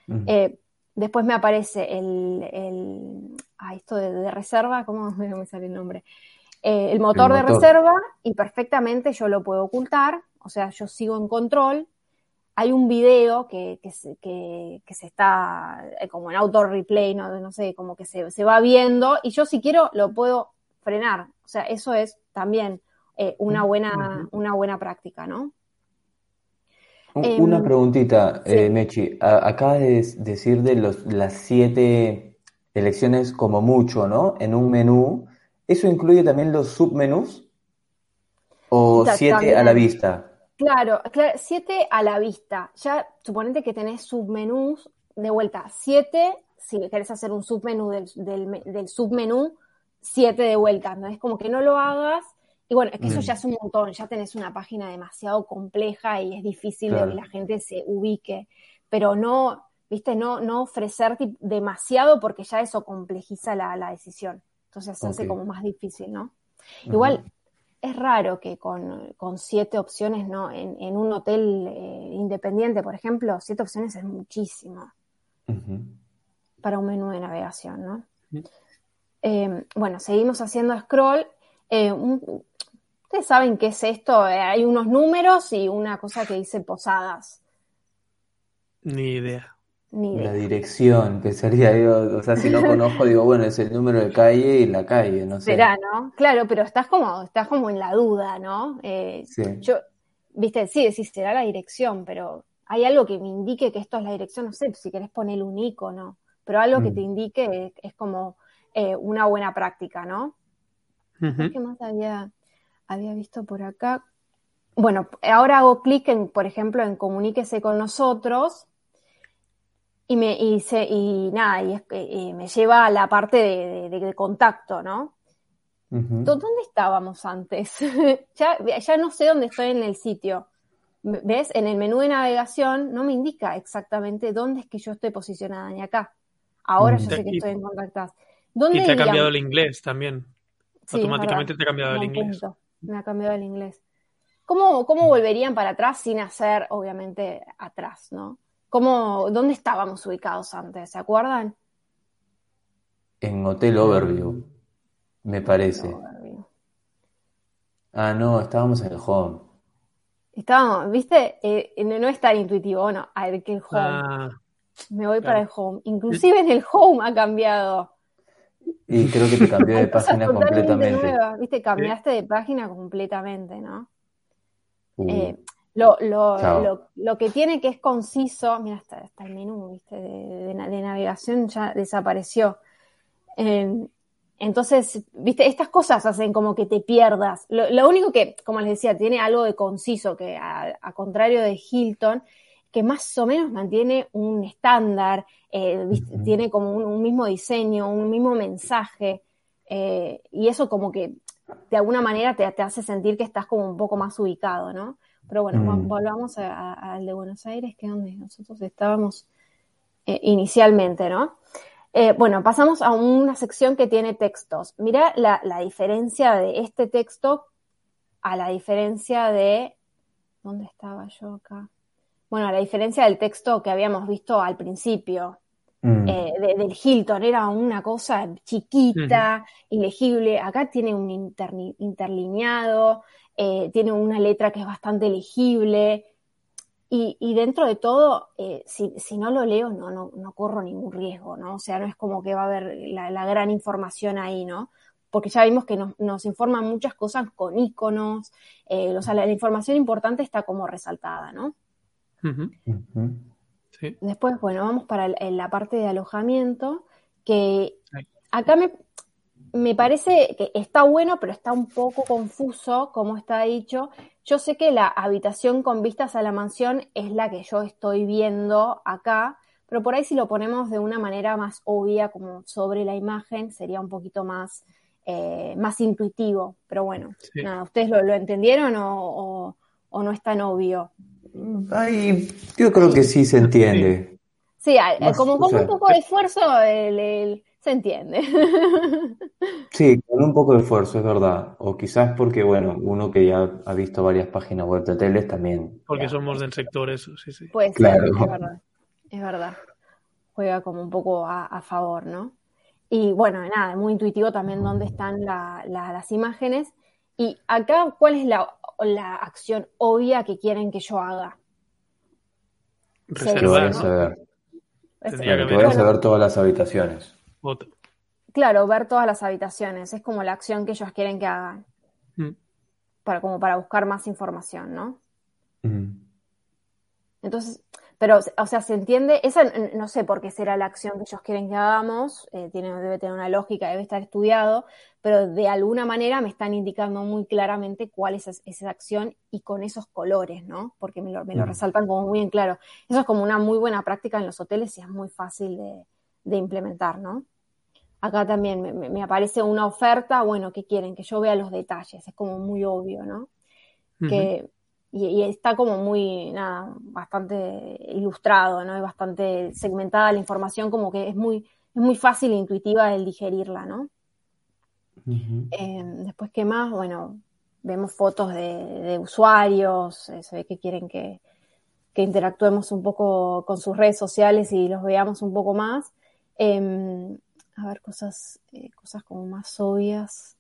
Uh -huh. eh, después me aparece el, el ah, esto de, de, reserva, ¿cómo me sale el nombre? Eh, el, motor el, motor de reserva y perfectamente yo lo puedo ocultar, o sea, yo sigo en control. Hay un video que, que, se, que, que se está eh, como en auto replay, no, no sé, como que se, se va viendo y yo si quiero lo puedo frenar. O sea, eso es también eh, una, buena, una buena práctica, ¿no? Una eh, preguntita, sí. eh, Mechi. Acabas de decir de los, las siete elecciones como mucho, ¿no? En un menú. ¿Eso incluye también los submenús? ¿O siete a la vista? Claro, claro, siete a la vista. Ya suponete que tenés submenús, de vuelta, siete, si querés hacer un submenú del, del, del submenú, siete de vuelta, ¿no? Es como que no lo hagas y bueno, es que eso ya es un montón, ya tenés una página demasiado compleja y es difícil claro. de que la gente se ubique, pero no, viste, no, no ofrecer demasiado porque ya eso complejiza la, la decisión. Entonces se hace como más difícil, ¿no? Igual es raro que con, con siete opciones, ¿no? En, en un hotel eh, independiente, por ejemplo, siete opciones es muchísimo para un menú de navegación, ¿no? Eh, bueno, seguimos haciendo scroll. Eh, un, Ustedes saben qué es esto. Eh, hay unos números y una cosa que dice posadas. Ni idea. Ni idea. La dirección, que sería yo, o sea, si no conozco, digo, bueno, es el número de calle y la calle, no sé. Será, ¿no? Claro, pero estás como, estás como en la duda, ¿no? Eh, sí. Yo, viste, sí, decís, será la dirección, pero hay algo que me indique que esto es la dirección, no sé, si querés poner un icono, pero algo mm. que te indique es, es como eh, una buena práctica, ¿no? Uh -huh. ¿Qué más había? había visto por acá. Bueno, ahora hago clic en, por ejemplo, en comuníquese con nosotros y me y, se, y nada, y, y, me lleva a la parte de, de, de contacto, ¿no? Uh -huh. ¿Dónde estábamos antes? ya, ya no sé dónde estoy en el sitio. ¿Ves? En el menú de navegación no me indica exactamente dónde es que yo estoy posicionada ni acá. Ahora yo sé que estoy en contactas. ¿Dónde y te ha cambiado el inglés también. Sí, Automáticamente te ha cambiado el inglés. Punto me ha cambiado el inglés. ¿Cómo, ¿Cómo volverían para atrás sin hacer, obviamente, atrás, no? ¿Cómo, ¿Dónde estábamos ubicados antes? ¿Se acuerdan? En Hotel Overview, me parece. Overview. Ah, no, estábamos en el home. Estábamos, ¿viste? Eh, no es tan intuitivo, no, a ver que el home. Ah, Me voy para el home. Inclusive en el home ha cambiado. Y creo que te cambió de página completamente. ¿Viste? Cambiaste de página completamente, ¿no? Uh. Eh, lo, lo, lo, que tiene que es conciso, mira, está, el menú, ¿viste? De, navegación ya desapareció. Eh, entonces, viste, estas cosas hacen como que te pierdas. Lo, único que, como les decía, tiene algo de conciso, que a, contrario de Hilton, que más o menos mantiene un estándar, eh, tiene como un, mismo diseño, un mismo mensaje, eh, y eso como que de alguna manera te, hace sentir que estás como un poco más ubicado, ¿no? Pero bueno, mm. volvamos al de Buenos Aires, que es donde nosotros estábamos eh, inicialmente, ¿no? Eh, bueno, pasamos a una sección que tiene textos. Mira la, diferencia de este texto a la diferencia de... ¿Dónde estaba yo acá? Bueno, a la diferencia del texto que habíamos visto al principio. Mm. Eh, del Hilton, era una cosa chiquita, ilegible. Acá tiene un interlineado, eh, tiene una letra que es bastante legible. Y, dentro de todo, eh, si, no lo leo, no, no, corro ningún riesgo, ¿no? O sea, no es como que va a haber la, gran información ahí, ¿no? Porque ya vimos que nos, informan muchas cosas con iconos, eh, o sea, la, información importante está como resaltada, ¿no? Después, bueno, vamos para la parte de alojamiento, que acá me, me parece que está bueno, pero está un poco confuso, como está dicho. Yo sé que la habitación con vistas a la mansión es la que yo estoy viendo acá, pero por ahí si lo ponemos de una manera más obvia, como sobre la imagen, sería un poquito más, eh, más intuitivo. Pero bueno, nada, ¿ustedes lo, entendieron o, no es tan obvio? Ay, yo creo que sí se entiende. Sí, como con un poco de esfuerzo, el se entiende. Sí, con un poco de esfuerzo, es verdad. O quizás porque, bueno, uno que ya ha visto varias páginas web de hoteles también. Porque somos del sector eso, sí, sí. Pues claro. es verdad. Es verdad. Juega como un poco a, favor, ¿no? Y bueno, nada, muy intuitivo también dónde están las imágenes. Y acá, ¿cuál es la, acción obvia que quieren que yo haga? Reservar. Saber. que voy a saber todas las habitaciones. Claro, ver todas las habitaciones. Es como la acción que ellos quieren que hagan. Mm. Para, como para buscar más información, ¿no? Mm. Entonces, pero, o sea, se entiende, esa no sé por qué será la acción que ellos quieren que hagamos, eh, tiene, debe tener una lógica, debe estar estudiado, pero de alguna manera me están indicando muy claramente cuál es esa acción y con esos colores, ¿no? Porque me lo, mm. resaltan como muy en claro. Eso es como una muy buena práctica en los hoteles y es muy fácil de implementar, ¿no? Acá también me, aparece una oferta, bueno, ¿qué quieren? Que yo vea los detalles, es como muy obvio, ¿no? que, y, está como muy, nada, bastante ilustrado, ¿no? Y bastante segmentada la información, como que es muy, es muy fácil e intuitiva el digerirla, ¿no? Em, después, ¿qué más? Bueno, vemos fotos de, usuarios, eh, se ve que quieren que, que, interactuemos un poco con sus redes sociales y los veamos un poco más. Em, a ver cosas, eh, cosas como más obvias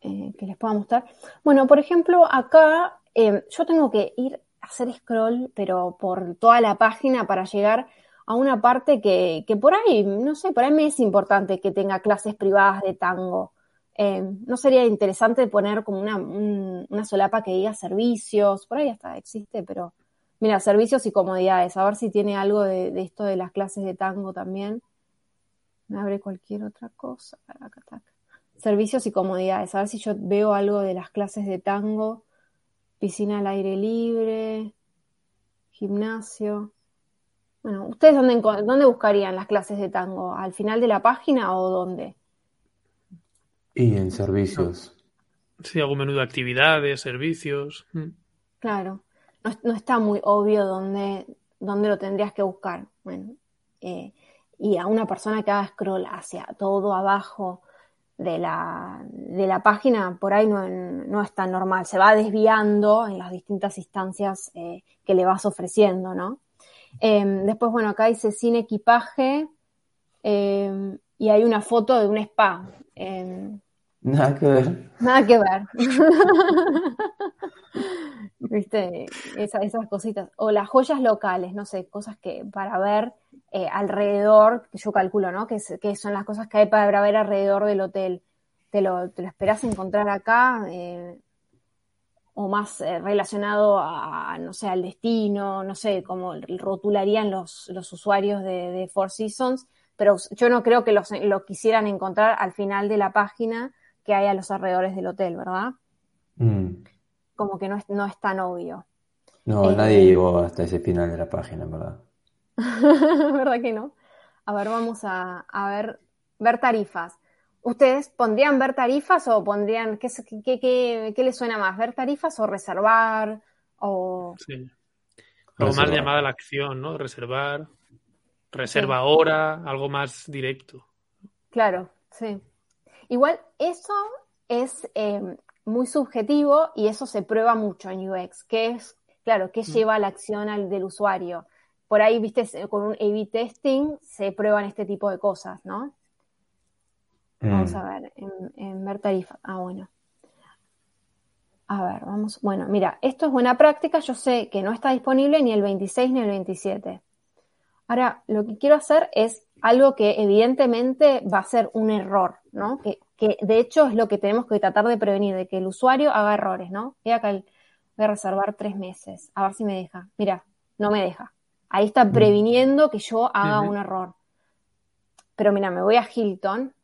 eh, que les pueda mostrar. Bueno, por ejemplo, acá em, yo tengo que ir a hacer scroll, pero por toda la página para llegar a una parte que, por ahí, no sé, por ahí me es importante que tenga clases privadas de tango. Em, ¿No sería interesante poner como una, una solapa que diga servicios? Por ahí hasta existe, pero mira, servicios y comodidades. A ver si tiene algo de esto de las clases de tango también me abre cualquier otra cosa. Servicios y comodidades. A ver si yo veo algo de las clases de tango. Piscina al aire libre. Gimnasio. Bueno, ¿ustedes dónde, dónde buscarían las clases de tango? ¿Al final de la página o dónde? Y en servicios. Sí, algún menú de actividades, servicios. Mm. Claro. No, está muy obvio dónde, dónde lo tendrías que buscar. Bueno, eh, y a una persona que haga scroll hacia todo abajo de la, de la página, por ahí no, no, es tan normal, se va desviando en las distintas instancias eh, que le vas ofreciendo, ¿no? Em, después, bueno, acá dice sin equipaje em, y hay una foto de un spa. Em, Nada que ver. Nada que ver. ¿Viste? esas cositas. O las joyas locales, no sé, cosas que para ver eh, alrededor, que yo calculo, ¿no? Que, que, son las cosas que hay para ver alrededor del hotel. ¿Te lo, te lo esperás encontrar acá? Eh, o más eh, relacionado a, no sé, al destino, no sé, cómo rotularían los, los usuarios de, Four Seasons, pero yo no creo que los, lo quisieran encontrar al final de la página que hay a los alrededores del hotel, ¿verdad? Mm. Como que no es, no es tan obvio. No, nadie llegó hasta ese final de la página, ¿verdad? ¿Verdad que no? A ver, vamos a, ver, ver tarifas. ¿Ustedes pondrían ver tarifas o pondrían, qué, qué, qué, les suena más, ver tarifas o reservar? O... Sí. Algo más llamada a la acción, ¿no? Reservar, reserva ahora, algo más directo. Claro, sí. Igual eso es em, muy subjetivo y eso se prueba mucho en UX, que es, claro, que mm. lleva la acción al, del usuario por ahí, viste, con un A-B testing se prueban este tipo de cosas, ¿no? Vamos mm. a ver, en, ver tarifa. Ah, bueno. A ver, vamos. Bueno, mira, esto es buena práctica. Yo sé que no está disponible ni el 26 ni el 27. Ahora, lo que quiero hacer es algo que evidentemente va a ser un error, ¿no? Que, de hecho es lo que tenemos que tratar de prevenir, de que el usuario haga errores, ¿no? Voy acá, voy a reservar tres meses, a ver si me deja. Mira, no me deja. Ahí está mm. previniendo que yo haga un error. Pero mira, me voy a Hilton.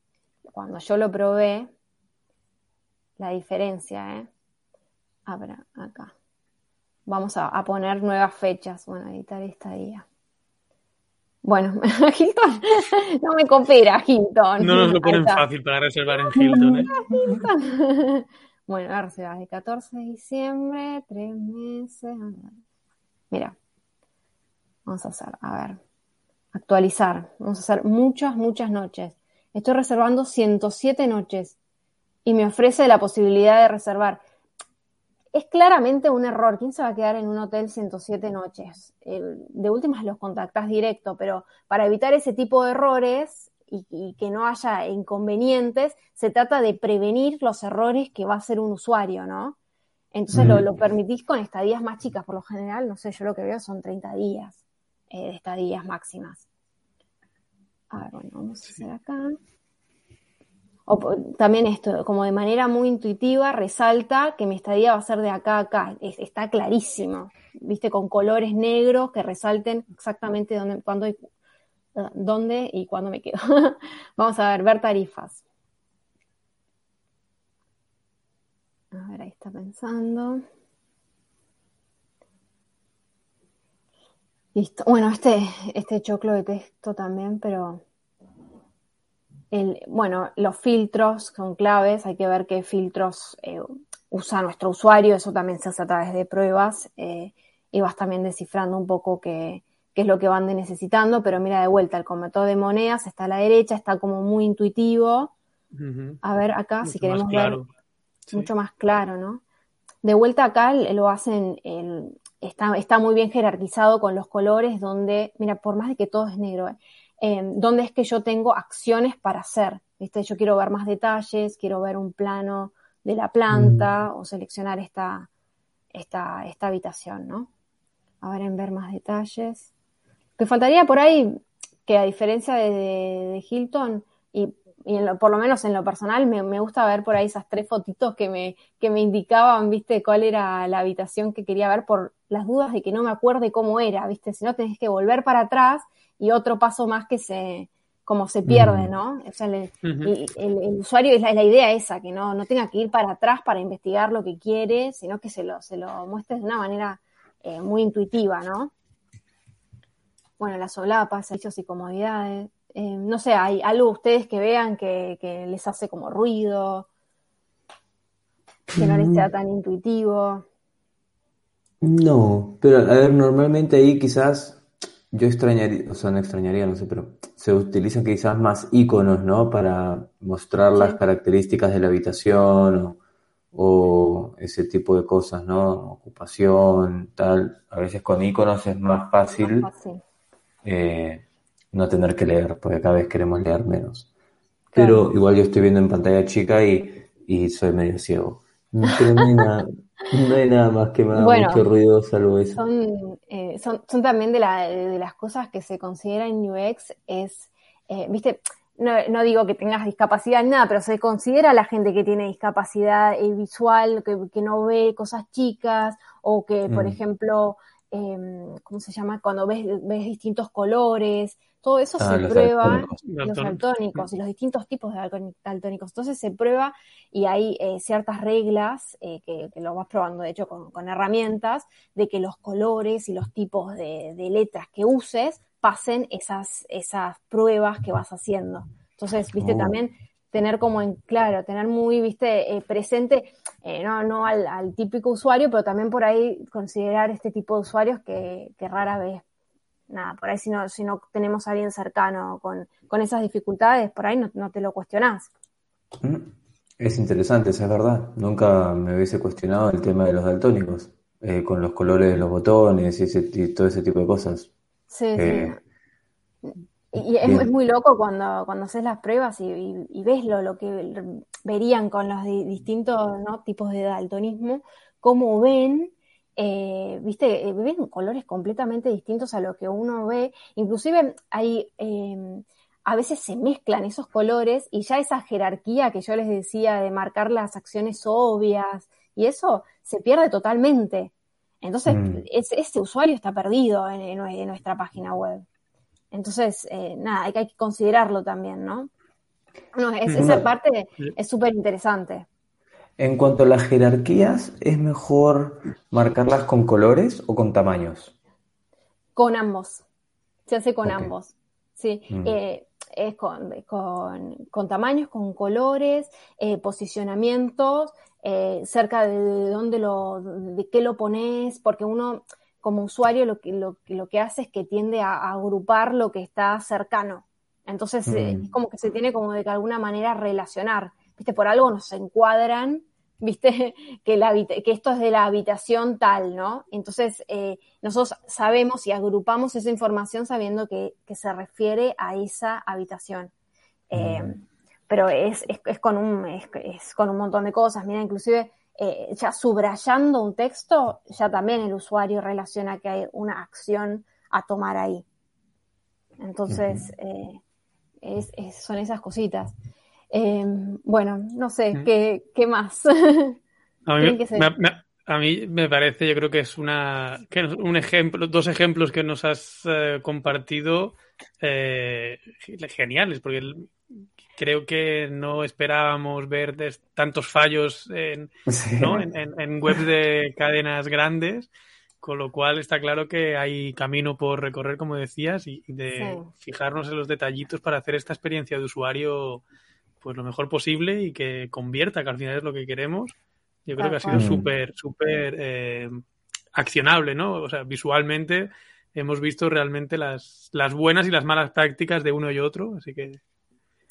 Cuando yo lo probé, la diferencia, ¿eh? A ver, acá. Vamos a, poner nuevas fechas. Bueno, editar esta día. Bueno, Hilton no me coopera, Hilton. No nos lo ponen fácil para reservar en Hilton, ¿eh? bueno, la reserva de 14 de diciembre, tres meses. Mira, Vamos a hacer, a ver, actualizar. Vamos a hacer muchas, muchas noches. Estoy reservando 107 noches y me ofrece la posibilidad de reservar. Es claramente un error. ¿Quién se va a quedar en un hotel 107 noches? de últimas los contactas directo, pero para evitar ese tipo de errores y, que no haya inconvenientes, se trata de prevenir los errores que va a hacer un usuario, ¿no? Entonces lo, lo, permitís con estadías más chicas, por lo general, no sé, yo lo que veo son 30 días. Eh, de estadías máximas. A ver, bueno, vamos a hacer acá. También esto, como de manera muy intuitiva, resalta que mi estadía va a ser de acá a acá. está clarísimo, viste, con colores negros que resalten exactamente dónde, cuándo y, dónde y cuándo me quedo. Vamos a ver, ver tarifas. A ver, ahí está pensando. Listo. Bueno, este, este choclo de texto también, pero el, bueno, los filtros son claves, hay que ver qué filtros eh, usa nuestro usuario, eso también se hace a través de pruebas eh, y vas también descifrando un poco qué, qué, es lo que van necesitando, pero mira de vuelta, el cometo de monedas está a la derecha, está como muy intuitivo. A ver acá, si queremos ver mucho más claro, ¿no? De vuelta acá lo hacen el, está, muy bien jerarquizado con los colores, donde, mira, por más de que todo es negro, eh, em, donde es que yo tengo acciones para hacer. ¿viste? Yo quiero ver más detalles, quiero ver un plano de la planta mm. o seleccionar esta, esta, esta habitación, ¿no? A ver, en ver más detalles. Que faltaría por ahí que a diferencia de Hilton, y y por lo menos en lo personal me, gusta ver por ahí esas tres fotitos que me, que me indicaban, viste, cuál era la habitación que quería ver por las dudas de que no me acuerde cómo era, viste, si no tenés que volver para atrás y otro paso más que se, como se pierde. ¿no? O sea, el, usuario es la, idea esa, que no, no tenga que ir para atrás para investigar lo que quiere, sino que se lo, se lo muestre de una manera eh, muy intuitiva, ¿no? Bueno, las solapas, servicios y comodidades. Eh, no sé, hay algo ustedes que vean que, les hace como ruido, que no les sea tan intuitivo. No, pero a ver, normalmente ahí quizás yo extrañaría, o sea, no extrañaría, no sé, pero se utilizan quizás más iconos, ¿no? Para mostrar las características de la habitación o, ese tipo de cosas, ¿no? Ocupación, tal. A veces con iconos es más fácil. Más fácil. Eh, no tener que leer, porque cada vez queremos leer menos. Pero igual yo estoy viendo en pantalla chica y y soy medio ciego. no hay nada, más que me haga mucho ruido salvo eso. Son, eh, son, son, también de, la, de, las cosas que se considera en UX, es, eh, viste, no, no, digo que tengas discapacidad ni nada, pero se considera a la gente que tiene discapacidad eh, visual, que, que, no ve cosas chicas, o que, por mm. ejemplo, eh, ¿cómo se llama? Cuando ves, ves distintos colores, todo eso ah, se prueba, los daltónicos y los distintos tipos de daltónicos. Entonces se prueba y hay eh, ciertas reglas eh, que, lo vas probando, de hecho, con, herramientas, de que los colores y los tipos de, letras que uses pasen esas, esas pruebas que vas haciendo. Entonces, viste, oh. también tener como en claro, tener muy, viste, eh, presente, no, no al, típico usuario, pero también por ahí considerar este tipo de usuarios que, que rara vez nada, por ahí si no, si no tenemos a alguien cercano con, esas dificultades, por ahí no, te lo cuestionás. Mm, es interesante, es verdad. Nunca me hubiese cuestionado el tema de los daltónicos, eh, con los colores de los botones y, todo ese tipo de cosas. Sí, sí. Y es, muy loco cuando, cuando haces las pruebas y, ves lo, lo, que verían con los distintos tipos de daltonismo, cómo ven eh, viste, eh, ven colores completamente distintos a lo que uno ve. Inclusive hay, em, a veces se mezclan esos colores y ya esa jerarquía que yo les decía de marcar las acciones obvias y eso se pierde totalmente. Entonces, mm. ese, usuario está perdido en, nuestra página web. Entonces, eh, nada, hay que, considerarlo también, ¿no? no esa parte es súper interesante. En cuanto a las jerarquías, ¿es mejor marcarlas con colores o con tamaños? Con ambos. Se hace con ambos. Sí. Mm. Eh, es con, con, tamaños, con colores, eh, posicionamientos, eh, cerca de, dónde lo, de qué lo pones, porque uno como usuario lo que, lo, lo que hace es que tiende a, agrupar lo que está cercano. Entonces mm. es como que se tiene como de alguna manera relacionar viste, por algo nos encuadran, viste, que, la, que esto es de la habitación tal, ¿no? Entonces, eh, nosotros sabemos y agrupamos esa información sabiendo que, se refiere a esa habitación. Eh, mm. pero es, es, con un, es, con un montón de cosas. Mira, inclusive eh, ya subrayando un texto, ya también el usuario relaciona que hay una acción a tomar ahí. Entonces, son esas cositas. Em, bueno, no sé, mm. ¿qué, qué más? A mí, me, a mí, me, parece, yo creo que es una, un ejemplo, dos ejemplos que nos has eh, compartido eh, geniales, porque creo que no esperábamos ver tantos fallos en, en, webs de cadenas grandes, con lo cual está claro que hay camino por recorrer, como decías, y, de fijarnos en los detallitos para hacer esta experiencia de usuario pues lo mejor posible y que convierta, que al final es lo que queremos. Yo creo que ha sido súper, súper eh, accionable, ¿no? O sea, visualmente hemos visto realmente las, las buenas y las malas prácticas de uno y otro, así que...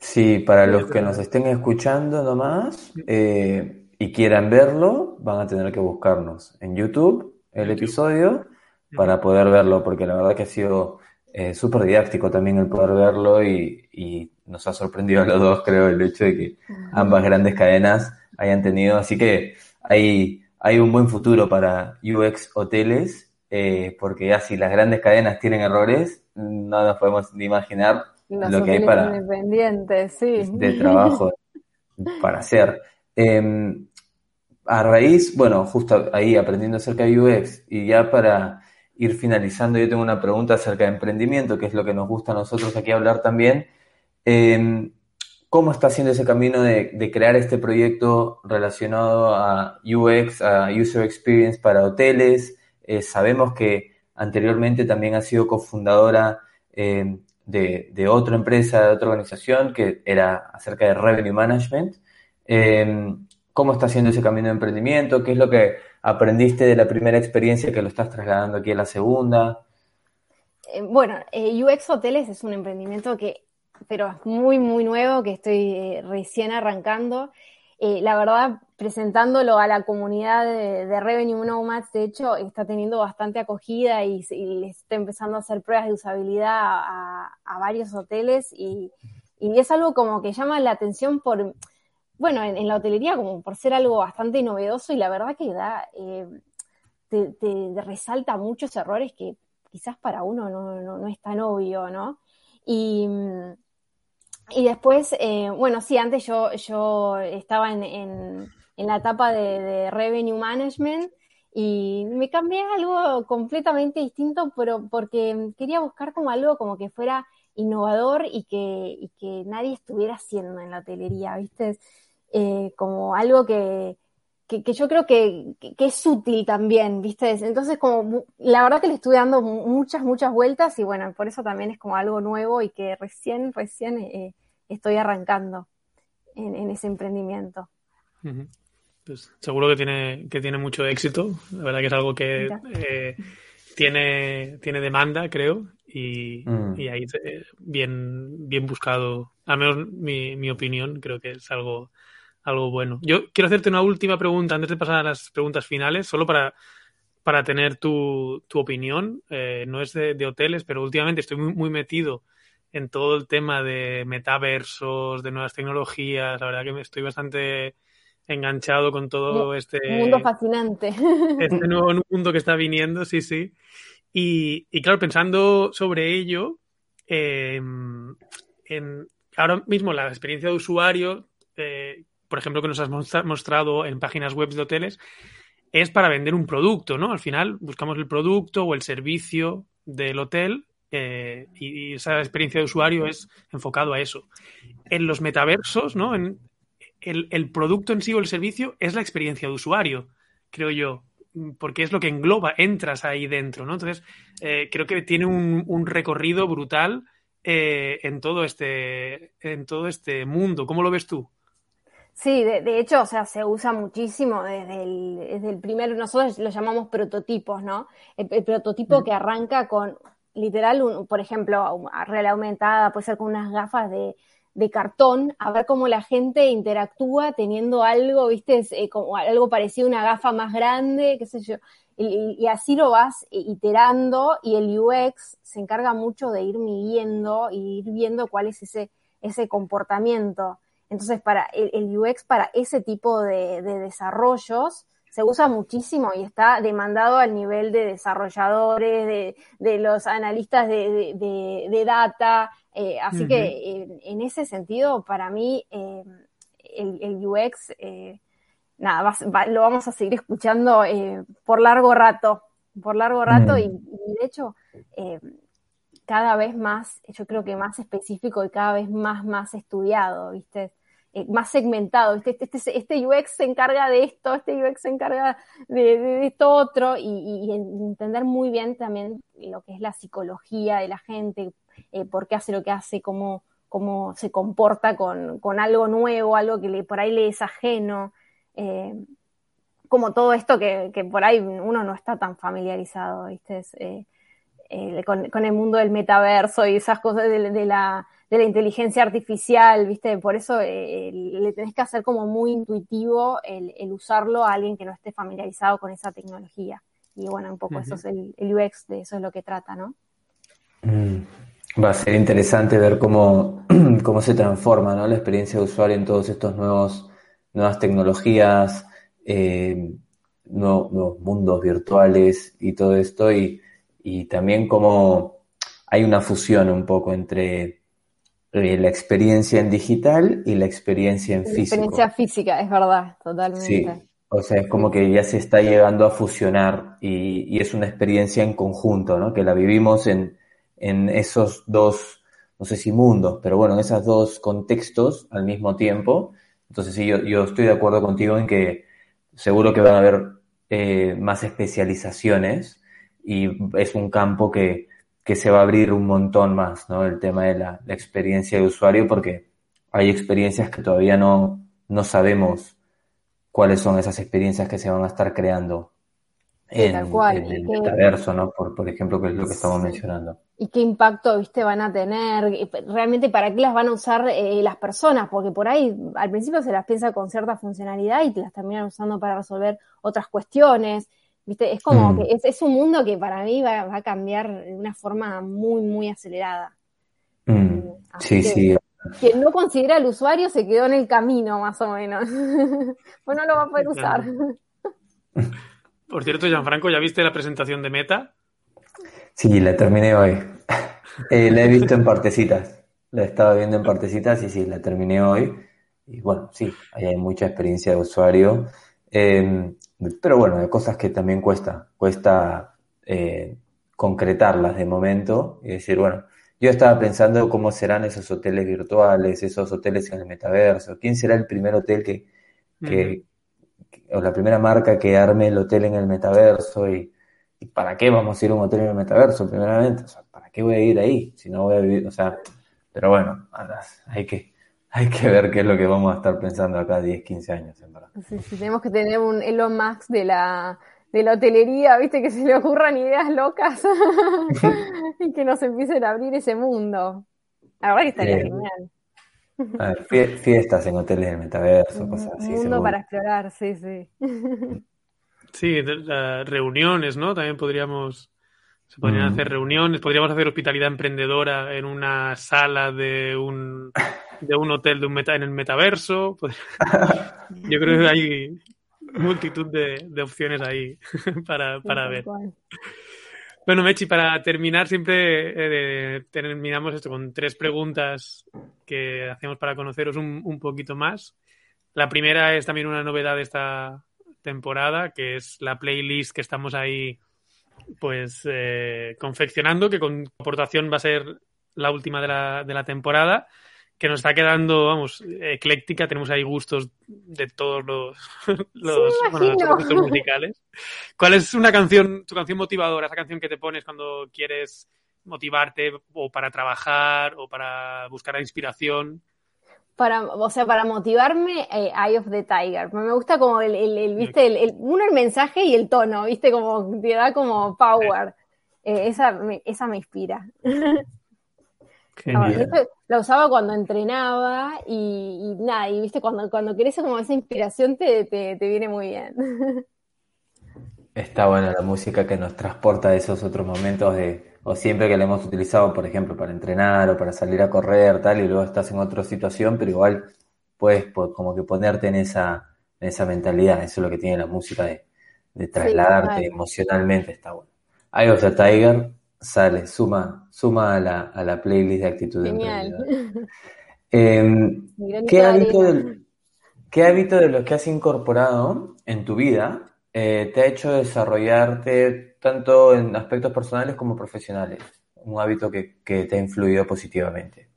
Sí, para los que nos estén escuchando nomás eh, y quieran verlo, van a tener que buscarnos en YouTube el episodio para poder verlo, porque la verdad que ha sido eh, súper didáctico también el poder verlo y, y, nos ha sorprendido a los dos, creo, el hecho de que ambas grandes cadenas hayan tenido. Así que hay, hay un buen futuro para UX hoteles, eh, porque ya si las grandes cadenas tienen errores, no nos podemos ni imaginar lo que hay para de trabajo para hacer. Em, a raíz, bueno, justo ahí aprendiendo acerca de UX y ya para ir finalizando, yo tengo una pregunta acerca de emprendimiento, que es lo que nos gusta a nosotros aquí hablar también. Em, ¿Cómo está haciendo ese camino de, crear este proyecto relacionado a UX, a User Experience para hoteles? Eh, sabemos que anteriormente también ha sido cofundadora em, de, otra empresa, de otra organización, que era acerca de Revenue Management. Em, ¿Cómo está haciendo ese camino de emprendimiento? ¿Qué es lo que aprendiste de la primera experiencia que lo estás trasladando aquí a la segunda? Eh, bueno, eh, UX Hoteles es un emprendimiento que, pero muy, muy nuevo, que estoy eh, recién arrancando. La verdad, presentándolo a la comunidad de, Revenue Nomads, de hecho, está teniendo bastante acogida y, está empezando a hacer pruebas de usabilidad a, varios hoteles y, y es algo como que llama la atención por bueno, en, la hotelería como por ser algo bastante novedoso y la verdad que da, eh, te, resalta muchos errores que quizás para uno no, es tan obvio, ¿no? Y, y después, eh, bueno, sí, antes yo, yo estaba en, en, la etapa de, Revenue Management y me cambié a algo completamente distinto, pero porque quería buscar como algo como que fuera innovador y que, y que nadie estuviera haciendo en la hotelería, ¿viste? Eh, como algo que, que, yo creo que, que, es útil también, ¿viste? Entonces, como la verdad que le estuve dando muchas, muchas vueltas y bueno, por eso también es como algo nuevo y que recién, recién eh, estoy arrancando en, ese emprendimiento. Pues seguro que tiene, que tiene mucho éxito. La verdad que es algo que eh, tiene, tiene demanda, creo, y, mm. y ahí bien, bien buscado. Al menos mi, mi opinión, creo que es algo algo bueno. Yo quiero hacerte una última pregunta antes de pasar a las preguntas finales, solo para, para tener tu, tu opinión. Eh, no es de, hoteles, pero últimamente estoy muy, muy, metido en todo el tema de metaversos, de nuevas tecnologías. La verdad que me estoy bastante enganchado con todo este... Un mundo fascinante. Este nuevo mundo que está viniendo, sí, sí. Y, y claro, pensando sobre ello, eh, en, ahora mismo la experiencia de usuario eh, por ejemplo, que nos has mostrado en páginas web de hoteles, es para vender un producto, ¿no? Al final buscamos el producto o el servicio del hotel eh, y esa experiencia de usuario es enfocado a eso. En los metaversos, ¿no? En el, producto en sí o el servicio es la experiencia de usuario, creo yo, porque es lo que engloba, entras ahí dentro, ¿no? Entonces, eh, creo que tiene un, recorrido brutal eh, en, todo este, en todo este mundo. ¿Cómo lo ves tú? Sí, de, hecho, o sea, se usa muchísimo desde el, desde el primer, nosotros lo llamamos prototipos, ¿no? El, prototipo mm. que arranca con, literal, por ejemplo, real aumentada, puede ser con unas gafas de, de cartón, a ver cómo la gente interactúa teniendo algo, viste, eh, como algo parecido a una gafa más grande, qué sé yo. Y, y, así lo vas iterando y el UX se encarga mucho de ir midiendo y ir viendo cuál es ese, ese comportamiento. Entonces, para el, UX, para ese tipo de, desarrollos, se usa muchísimo y está demandado al nivel de desarrolladores, de, los analistas de, data. Eh, así que en, ese sentido, para mí, eh, el, UX, eh, nada, lo vamos a seguir escuchando por largo rato, por largo rato y, y, de hecho, cada vez más, yo creo que más específico y cada vez más, más estudiado, ¿viste? Eh, más segmentado. Este, este, este, UX se encarga de esto, este UX se encarga de, esto otro, y, entender muy bien también lo que es la psicología de la gente, eh, por qué hace lo que hace, cómo, cómo se comporta con, con algo nuevo, algo que por ahí le es ajeno. Eh, como todo esto que, que, por ahí uno no está tan familiarizado, ¿viste? con, con, el mundo del metaverso y esas cosas de la de la inteligencia artificial, ¿viste? Por eso eh, le tenés que hacer como muy intuitivo el, usarlo a alguien que no esté familiarizado con esa tecnología. Y bueno, un poco eso es el, UX, de eso es lo que trata, ¿no? Mm, va a ser interesante ver cómo, cómo se transforma ¿no? la experiencia de usuario en todos estos nuevos nuevas tecnologías, eh, nuevos, mundos virtuales y todo esto, y, y también cómo hay una fusión un poco entre la experiencia en digital y la experiencia en físico. La experiencia física, es verdad, totalmente. Sí, o sea, es como que ya se está llegando a fusionar y, es una experiencia en conjunto, ¿no? Que la vivimos en, en esos dos, no sé si mundos, pero bueno, en esos dos contextos al mismo tiempo. Entonces sí, yo, yo estoy de acuerdo contigo en que seguro que van a haber eh, más especializaciones y es un campo que, que se va a abrir un montón más, ¿no? El tema de la, experiencia de usuario, porque hay experiencias que todavía no, no sabemos cuáles son esas experiencias que se van a estar creando en, el metaverso, ¿no? Por, por ejemplo, que es lo que estamos mencionando. ¿Y qué impacto, viste, van a tener? ¿Realmente para qué las van a usar eh, las personas? Porque por ahí al principio se las piensa con cierta funcionalidad y las terminan usando para resolver otras cuestiones. ¿Viste? Es como mm. que es, un mundo que para mí va, a cambiar de una forma muy, muy acelerada. Mm. Sí, sí, quien no considera al usuario se quedó en el camino, más o menos. pues no lo va a poder usar. Por cierto, Gianfranco, ¿ya viste la presentación de Meta? Sí, la terminé hoy. Eh, la he visto en partecitas. La estaba viendo en partecitas y sí, la terminé hoy. Y bueno, sí, ahí hay mucha experiencia de usuario. Em, pero bueno, hay cosas que también cuesta. Cuesta eh, concretarlas de momento y decir, bueno, yo estaba pensando cómo serán esos hoteles virtuales, esos hoteles en el metaverso. ¿Quién será el primer hotel que, que o la primera marca que arme el hotel en el metaverso? Y, para qué vamos a ir a un hotel en el metaverso, primeramente? O sea, ¿para qué voy a ir ahí? Si no voy a vivir, o sea, pero bueno, hay que, hay que ver qué es lo que vamos a estar pensando acá 10, 15 años, en verdad. Sí, sí, tenemos que tener un Elon Musk de la, de la hotelería, viste, que se le ocurran ideas locas y que nos empiecen a abrir ese mundo. La verdad que estaría genial. A ver, fiestas en hoteles del metaverso, cosas así. Un mundo para explorar, sí, sí. Sí, reuniones, ¿no? También podríamos, se podrían hacer reuniones, podríamos hacer hospitalidad emprendedora en una sala de un, de un hotel de un meta, en el metaverso. Yo creo que hay multitud de, opciones ahí para, para ver. Bueno, Mechi, para terminar, siempre eh, terminamos esto con tres preguntas que hacemos para conoceros un, un, poquito más. La primera es también una novedad de esta temporada, que es la playlist que estamos ahí pues eh, confeccionando, que con aportación va a ser la última de la, de la temporada que nos está quedando, vamos, ecléctica. Tenemos ahí gustos de todos los, los, gustos musicales. ¿Cuál es una canción, tu canción motivadora, esa canción que te pones cuando quieres motivarte o para trabajar o para buscar la inspiración? Para, o sea, para motivarme, eh, Eye of the Tiger. Me gusta como el, el, viste, el, uno el mensaje y el tono, viste, como te da como power. Eh, esa, esa me inspira. lo usaba cuando entrenaba y, nada, y viste, cuando, cuando querés como esa inspiración te, te, viene muy bien. Está buena la música que nos transporta a esos otros momentos de, o siempre que la hemos utilizado, por ejemplo, para entrenar o para salir a correr, tal, y luego estás en otra situación, pero igual puedes como que ponerte en esa, en esa mentalidad, eso es lo que tiene la música de, de trasladarte emocionalmente, está bueno. Eye of the Tiger, Sale, suma, suma a la, a la playlist de actitud Genial. Em, ¿qué, hábito de, ¿Qué hábito de los que has incorporado en tu vida eh, te ha hecho desarrollarte tanto en aspectos personales como profesionales? Un hábito que, te ha influido positivamente.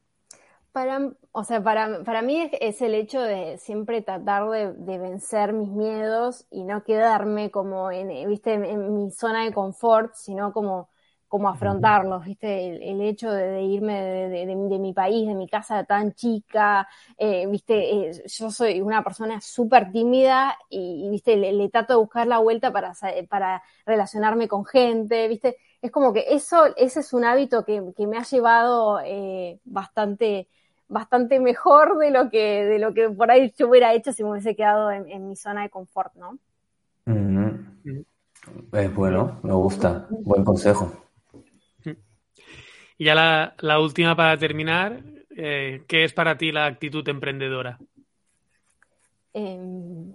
Para, o sea, para, para mí es, el hecho de siempre tratar de, vencer mis miedos y no quedarme como en, ¿viste? en mi zona de confort, sino como cómo afrontarlos, ¿viste? El, hecho de, irme de, mi país, de mi casa tan chica, eh, ¿viste? Eh, yo soy una persona súper tímida y, ¿viste? Le, trato de buscar la vuelta para, para relacionarme con gente, ¿viste? Es como que eso, ese es un hábito que, me ha llevado eh, bastante bastante mejor de lo que de lo que por ahí yo hubiera hecho si me hubiese quedado en, mi zona de confort, ¿no? Es bueno, me gusta, buen consejo. Y ya la, última para terminar, eh, ¿qué es para ti la actitud emprendedora? Em,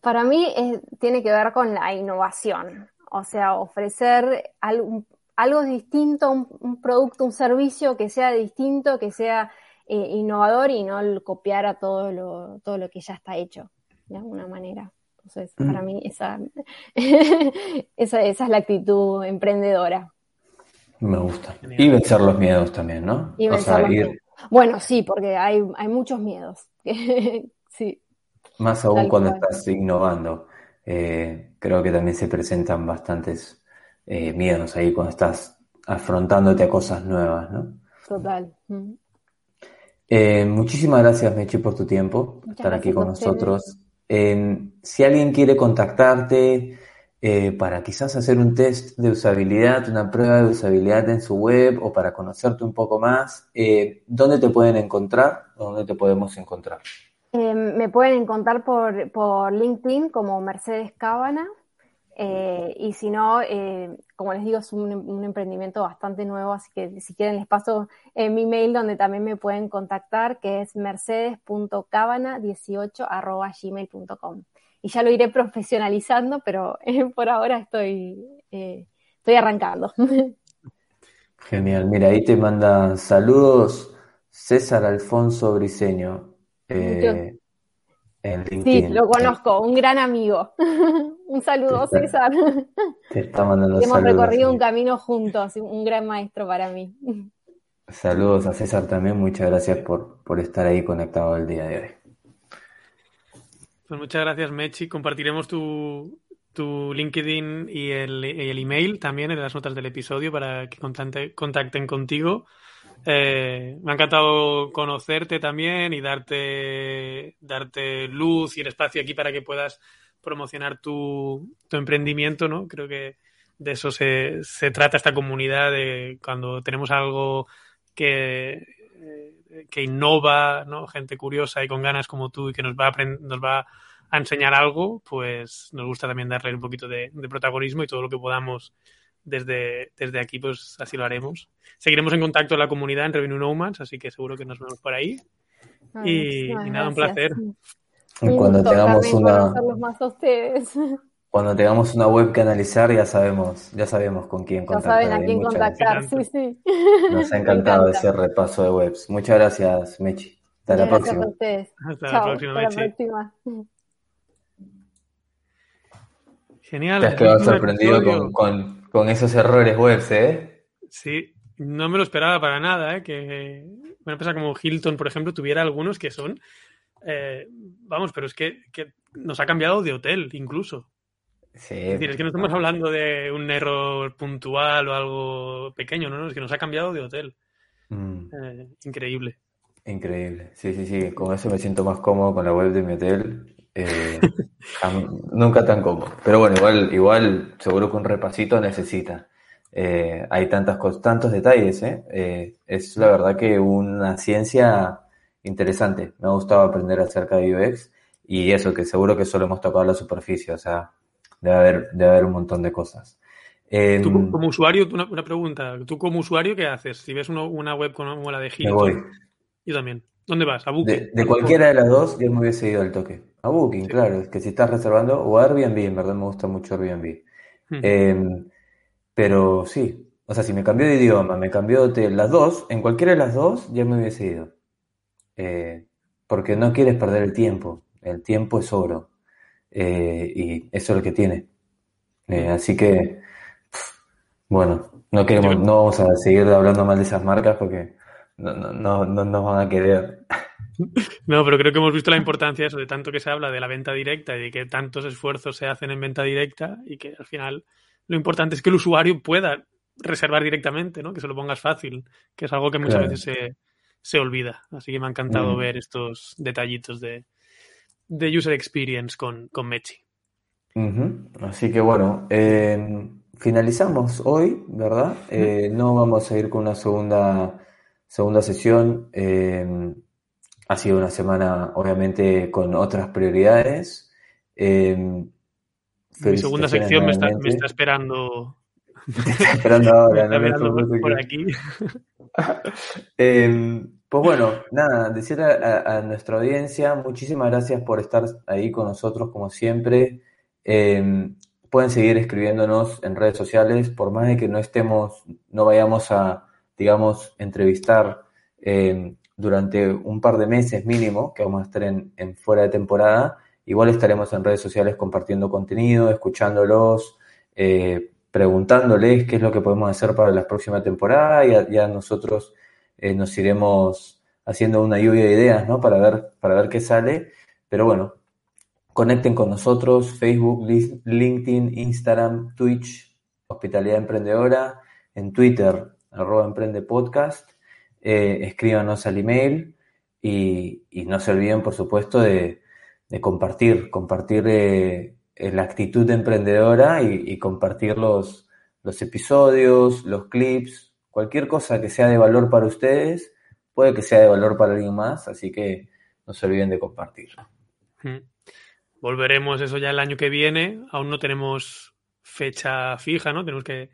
para mí tiene que ver con la innovación, o sea, ofrecer algo, algo distinto, un, producto, un servicio que sea distinto, que sea eh, innovador y no copiar a todo lo, todo lo que ya está hecho, de alguna manera. Entonces, para mm. mí esa, esa, esa es la actitud emprendedora. Me gusta. Y vencer los miedos también, ¿no? Bueno, sí, porque hay, hay muchos miedos. sí. Más aún cuando estás innovando. Eh, creo que también se presentan bastantes eh, miedos ahí cuando estás afrontándote a cosas nuevas, ¿no? Total. Eh, muchísimas gracias, Mechi, por tu tiempo, estar aquí con nosotros. si alguien quiere contactarte, eh, para quizás hacer un test de usabilidad, una prueba de usabilidad en su web o para conocerte un poco más, eh, ¿dónde te pueden encontrar dónde te podemos encontrar? Eh, me pueden encontrar por, por, LinkedIn como Mercedes Cábana Eh, y si no, como les digo, es un, emprendimiento bastante nuevo, así que si quieren les paso mi mail donde también me pueden contactar, que es mercedes.cabana18.gmail.com. Y ya lo iré profesionalizando, pero por ahora estoy, estoy arrancando. Genial, mira, ahí te mandan saludos César Alfonso Briseño. Sí, lo conozco, un gran amigo. un saludo, César. Te está mandando Hemos recorrido un camino juntos, un gran maestro para mí. Saludos a César también, muchas gracias por, por estar ahí conectado el día de hoy. Pues muchas gracias, Mechi. Compartiremos tu, tu LinkedIn y el, el, email también en las notas del episodio para que contacten contigo. Eh, me ha encantado conocerte también y darte, darte luz y el espacio aquí para que puedas promocionar tu, tu emprendimiento, ¿no? Creo que de eso se, se, trata esta comunidad, de cuando tenemos algo que, eh, que innova, ¿no? Gente curiosa y con ganas como tú y que nos va a, nos va a enseñar algo, pues nos gusta también darle un poquito de, de protagonismo y todo lo que podamos desde, desde aquí, pues así lo haremos. Seguiremos en contacto en la comunidad en Revenue Nomads, así que seguro que nos vemos por ahí. y, nada, un placer. Cuando tengamos una cuando tengamos una web que analizar ya sabemos, ya sabemos con quién contactar. Ya saben a quién contactar, sí, sí. Nos ha encantado ese repaso de webs. Muchas gracias, Mechi. Hasta la próxima. Hasta la próxima, Mechi. La próxima. Genial. Te has quedado sorprendido con, con, con esos errores webs, ¿eh? Sí, no me lo esperaba para nada, ¿eh? Que una empresa como Hilton, por ejemplo, tuviera algunos que son. Eh, vamos, pero es que, nos ha cambiado de hotel, incluso. Sí. Es decir, es que no estamos hablando de un error puntual o algo pequeño, no, es que nos ha cambiado de hotel. Mm. Eh, increíble. Increíble, sí, sí, sí. Con eso me siento más cómodo con la web de mi hotel eh, nunca tan cómodo. Pero bueno, igual, igual seguro que un repasito necesita. Eh, hay tantas tantos detalles, ¿eh? Es la verdad que una ciencia interesante. Me ha gustado aprender acerca de UX y eso, que seguro que solo hemos tocado la superficie, o sea, debe haber, debe haber un montón de cosas. Em, Tú como usuario, una, pregunta, ¿tú como usuario qué haces? Si ves una web como la de Hilton, yo también. ¿Dónde vas? ¿A Booking? De, cualquiera de las dos, yo me hubiese ido al toque. A Booking, claro. Es que si estás reservando, o a Airbnb, en verdad me gusta mucho Airbnb. Hmm. Em, pero sí, o sea, si me cambió de idioma, me cambió de las dos, en cualquiera de las dos, ya me hubiese ido. Eh, porque no quieres perder el tiempo. El tiempo es oro. Eh, y eso es lo que tiene. Eh, así que, bueno, no queremos, no vamos a seguir hablando mal de esas marcas porque no, no, no, nos van a querer. No, pero creo que hemos visto la importancia de eso, de tanto que se habla de la venta directa y de que tantos esfuerzos se hacen en venta directa y que al final lo importante es que el usuario pueda reservar directamente, ¿no? Que se lo pongas fácil, que es algo que muchas veces se, olvida. Así que me ha encantado mm. ver estos detallitos de, de user experience con, con Mechi. Así que bueno, eh, finalizamos hoy, ¿verdad? Eh, no vamos a ir con una segunda Segunda sesión, em, ha sido una semana obviamente con otras prioridades. Eh, Mi segunda sección me está, me está, esperando. Me está esperando ahora, ¿no? por aquí. Em, pues bueno, nada, decir a, nuestra audiencia, muchísimas gracias por estar ahí con nosotros como siempre. pueden seguir escribiéndonos en redes sociales, por más de que no estemos, no vayamos a digamos, entrevistar eh, durante un par de meses mínimo, que vamos a estar en, fuera de temporada, igual estaremos en redes sociales compartiendo contenido, escuchándolos, eh, preguntándoles qué es lo que podemos hacer para la próxima temporada y ya, nosotros eh, nos iremos haciendo una lluvia de ideas, ¿no? Para ver, para ver qué sale. Pero bueno, conecten con nosotros, Facebook, LinkedIn, Instagram, Twitch, Hospitalidad Emprendedora, en Twitter, arroba emprende podcast, eh, escríbanos al email y, no se olviden, por supuesto, de, compartir, compartir eh, la actitud emprendedora y, compartir los, los episodios, los clips, cualquier cosa que sea de valor para ustedes, puede que sea de valor para alguien más, así que no se olviden de compartirlo. Volveremos eso ya el año que viene, aún no tenemos fecha fija, ¿no? Tenemos que,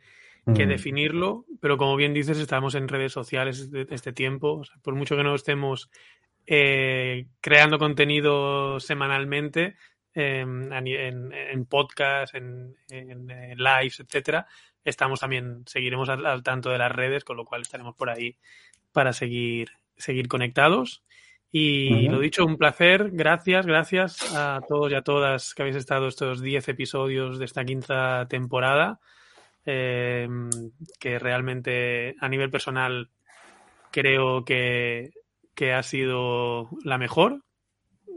que definirlo, pero como bien dices, estamos en redes sociales este tiempo. por mucho que no estemos eh, creando contenido semanalmente em, en, en, podcast, en, lives, etcétera, estamos también, seguiremos al, tanto de las redes, con lo cual estaremos por ahí para seguir, seguir conectados. Y lo dicho, un placer. Gracias, gracias a todos y a todas que habéis estado estos 10 episodios de esta quinta temporada. Eh, que realmente a nivel personal creo que, ha sido la mejor.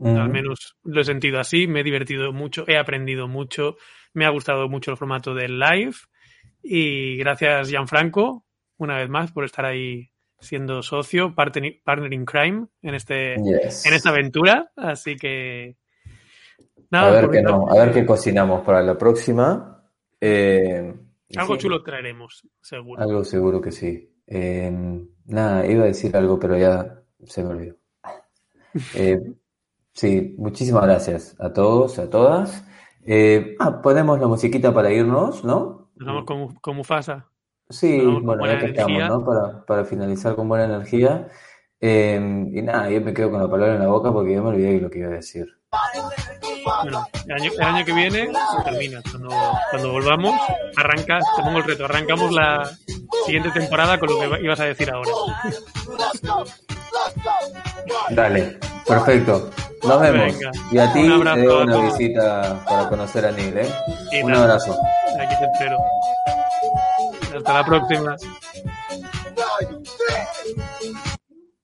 Al menos lo he sentido así, me he divertido mucho, he aprendido mucho, me ha gustado mucho el formato del live y gracias Gianfranco una vez más por estar ahí siendo socio, partner, partner in crime en este en esta aventura, así que nada, a ver qué no, a ver qué cocinamos para la próxima. Eh, algo chulo traeremos, seguro. Algo seguro que sí. Eh, nada, iba a decir algo, pero ya se me olvidó. Eh, sí, muchísimas gracias a todos, a todas. Ah, ponemos la musiquita para irnos, ¿no? Nos vamos con, con Mufasa. Sí, bueno, ya que estamos, ¿no? Para, para, finalizar con buena energía. y nada, yo me quedo con la palabra en la boca porque ya me olvidé lo que iba a decir. Bueno, el año, que viene termina. Cuando, volvamos, arrancas, te pongo el reto, arrancamos la siguiente temporada con lo que ibas a decir ahora. Dale, perfecto. Nos vemos. y a ti te doy una visita para conocer a Neil, ¿eh? un abrazo. Aquí te espero. Hasta la próxima.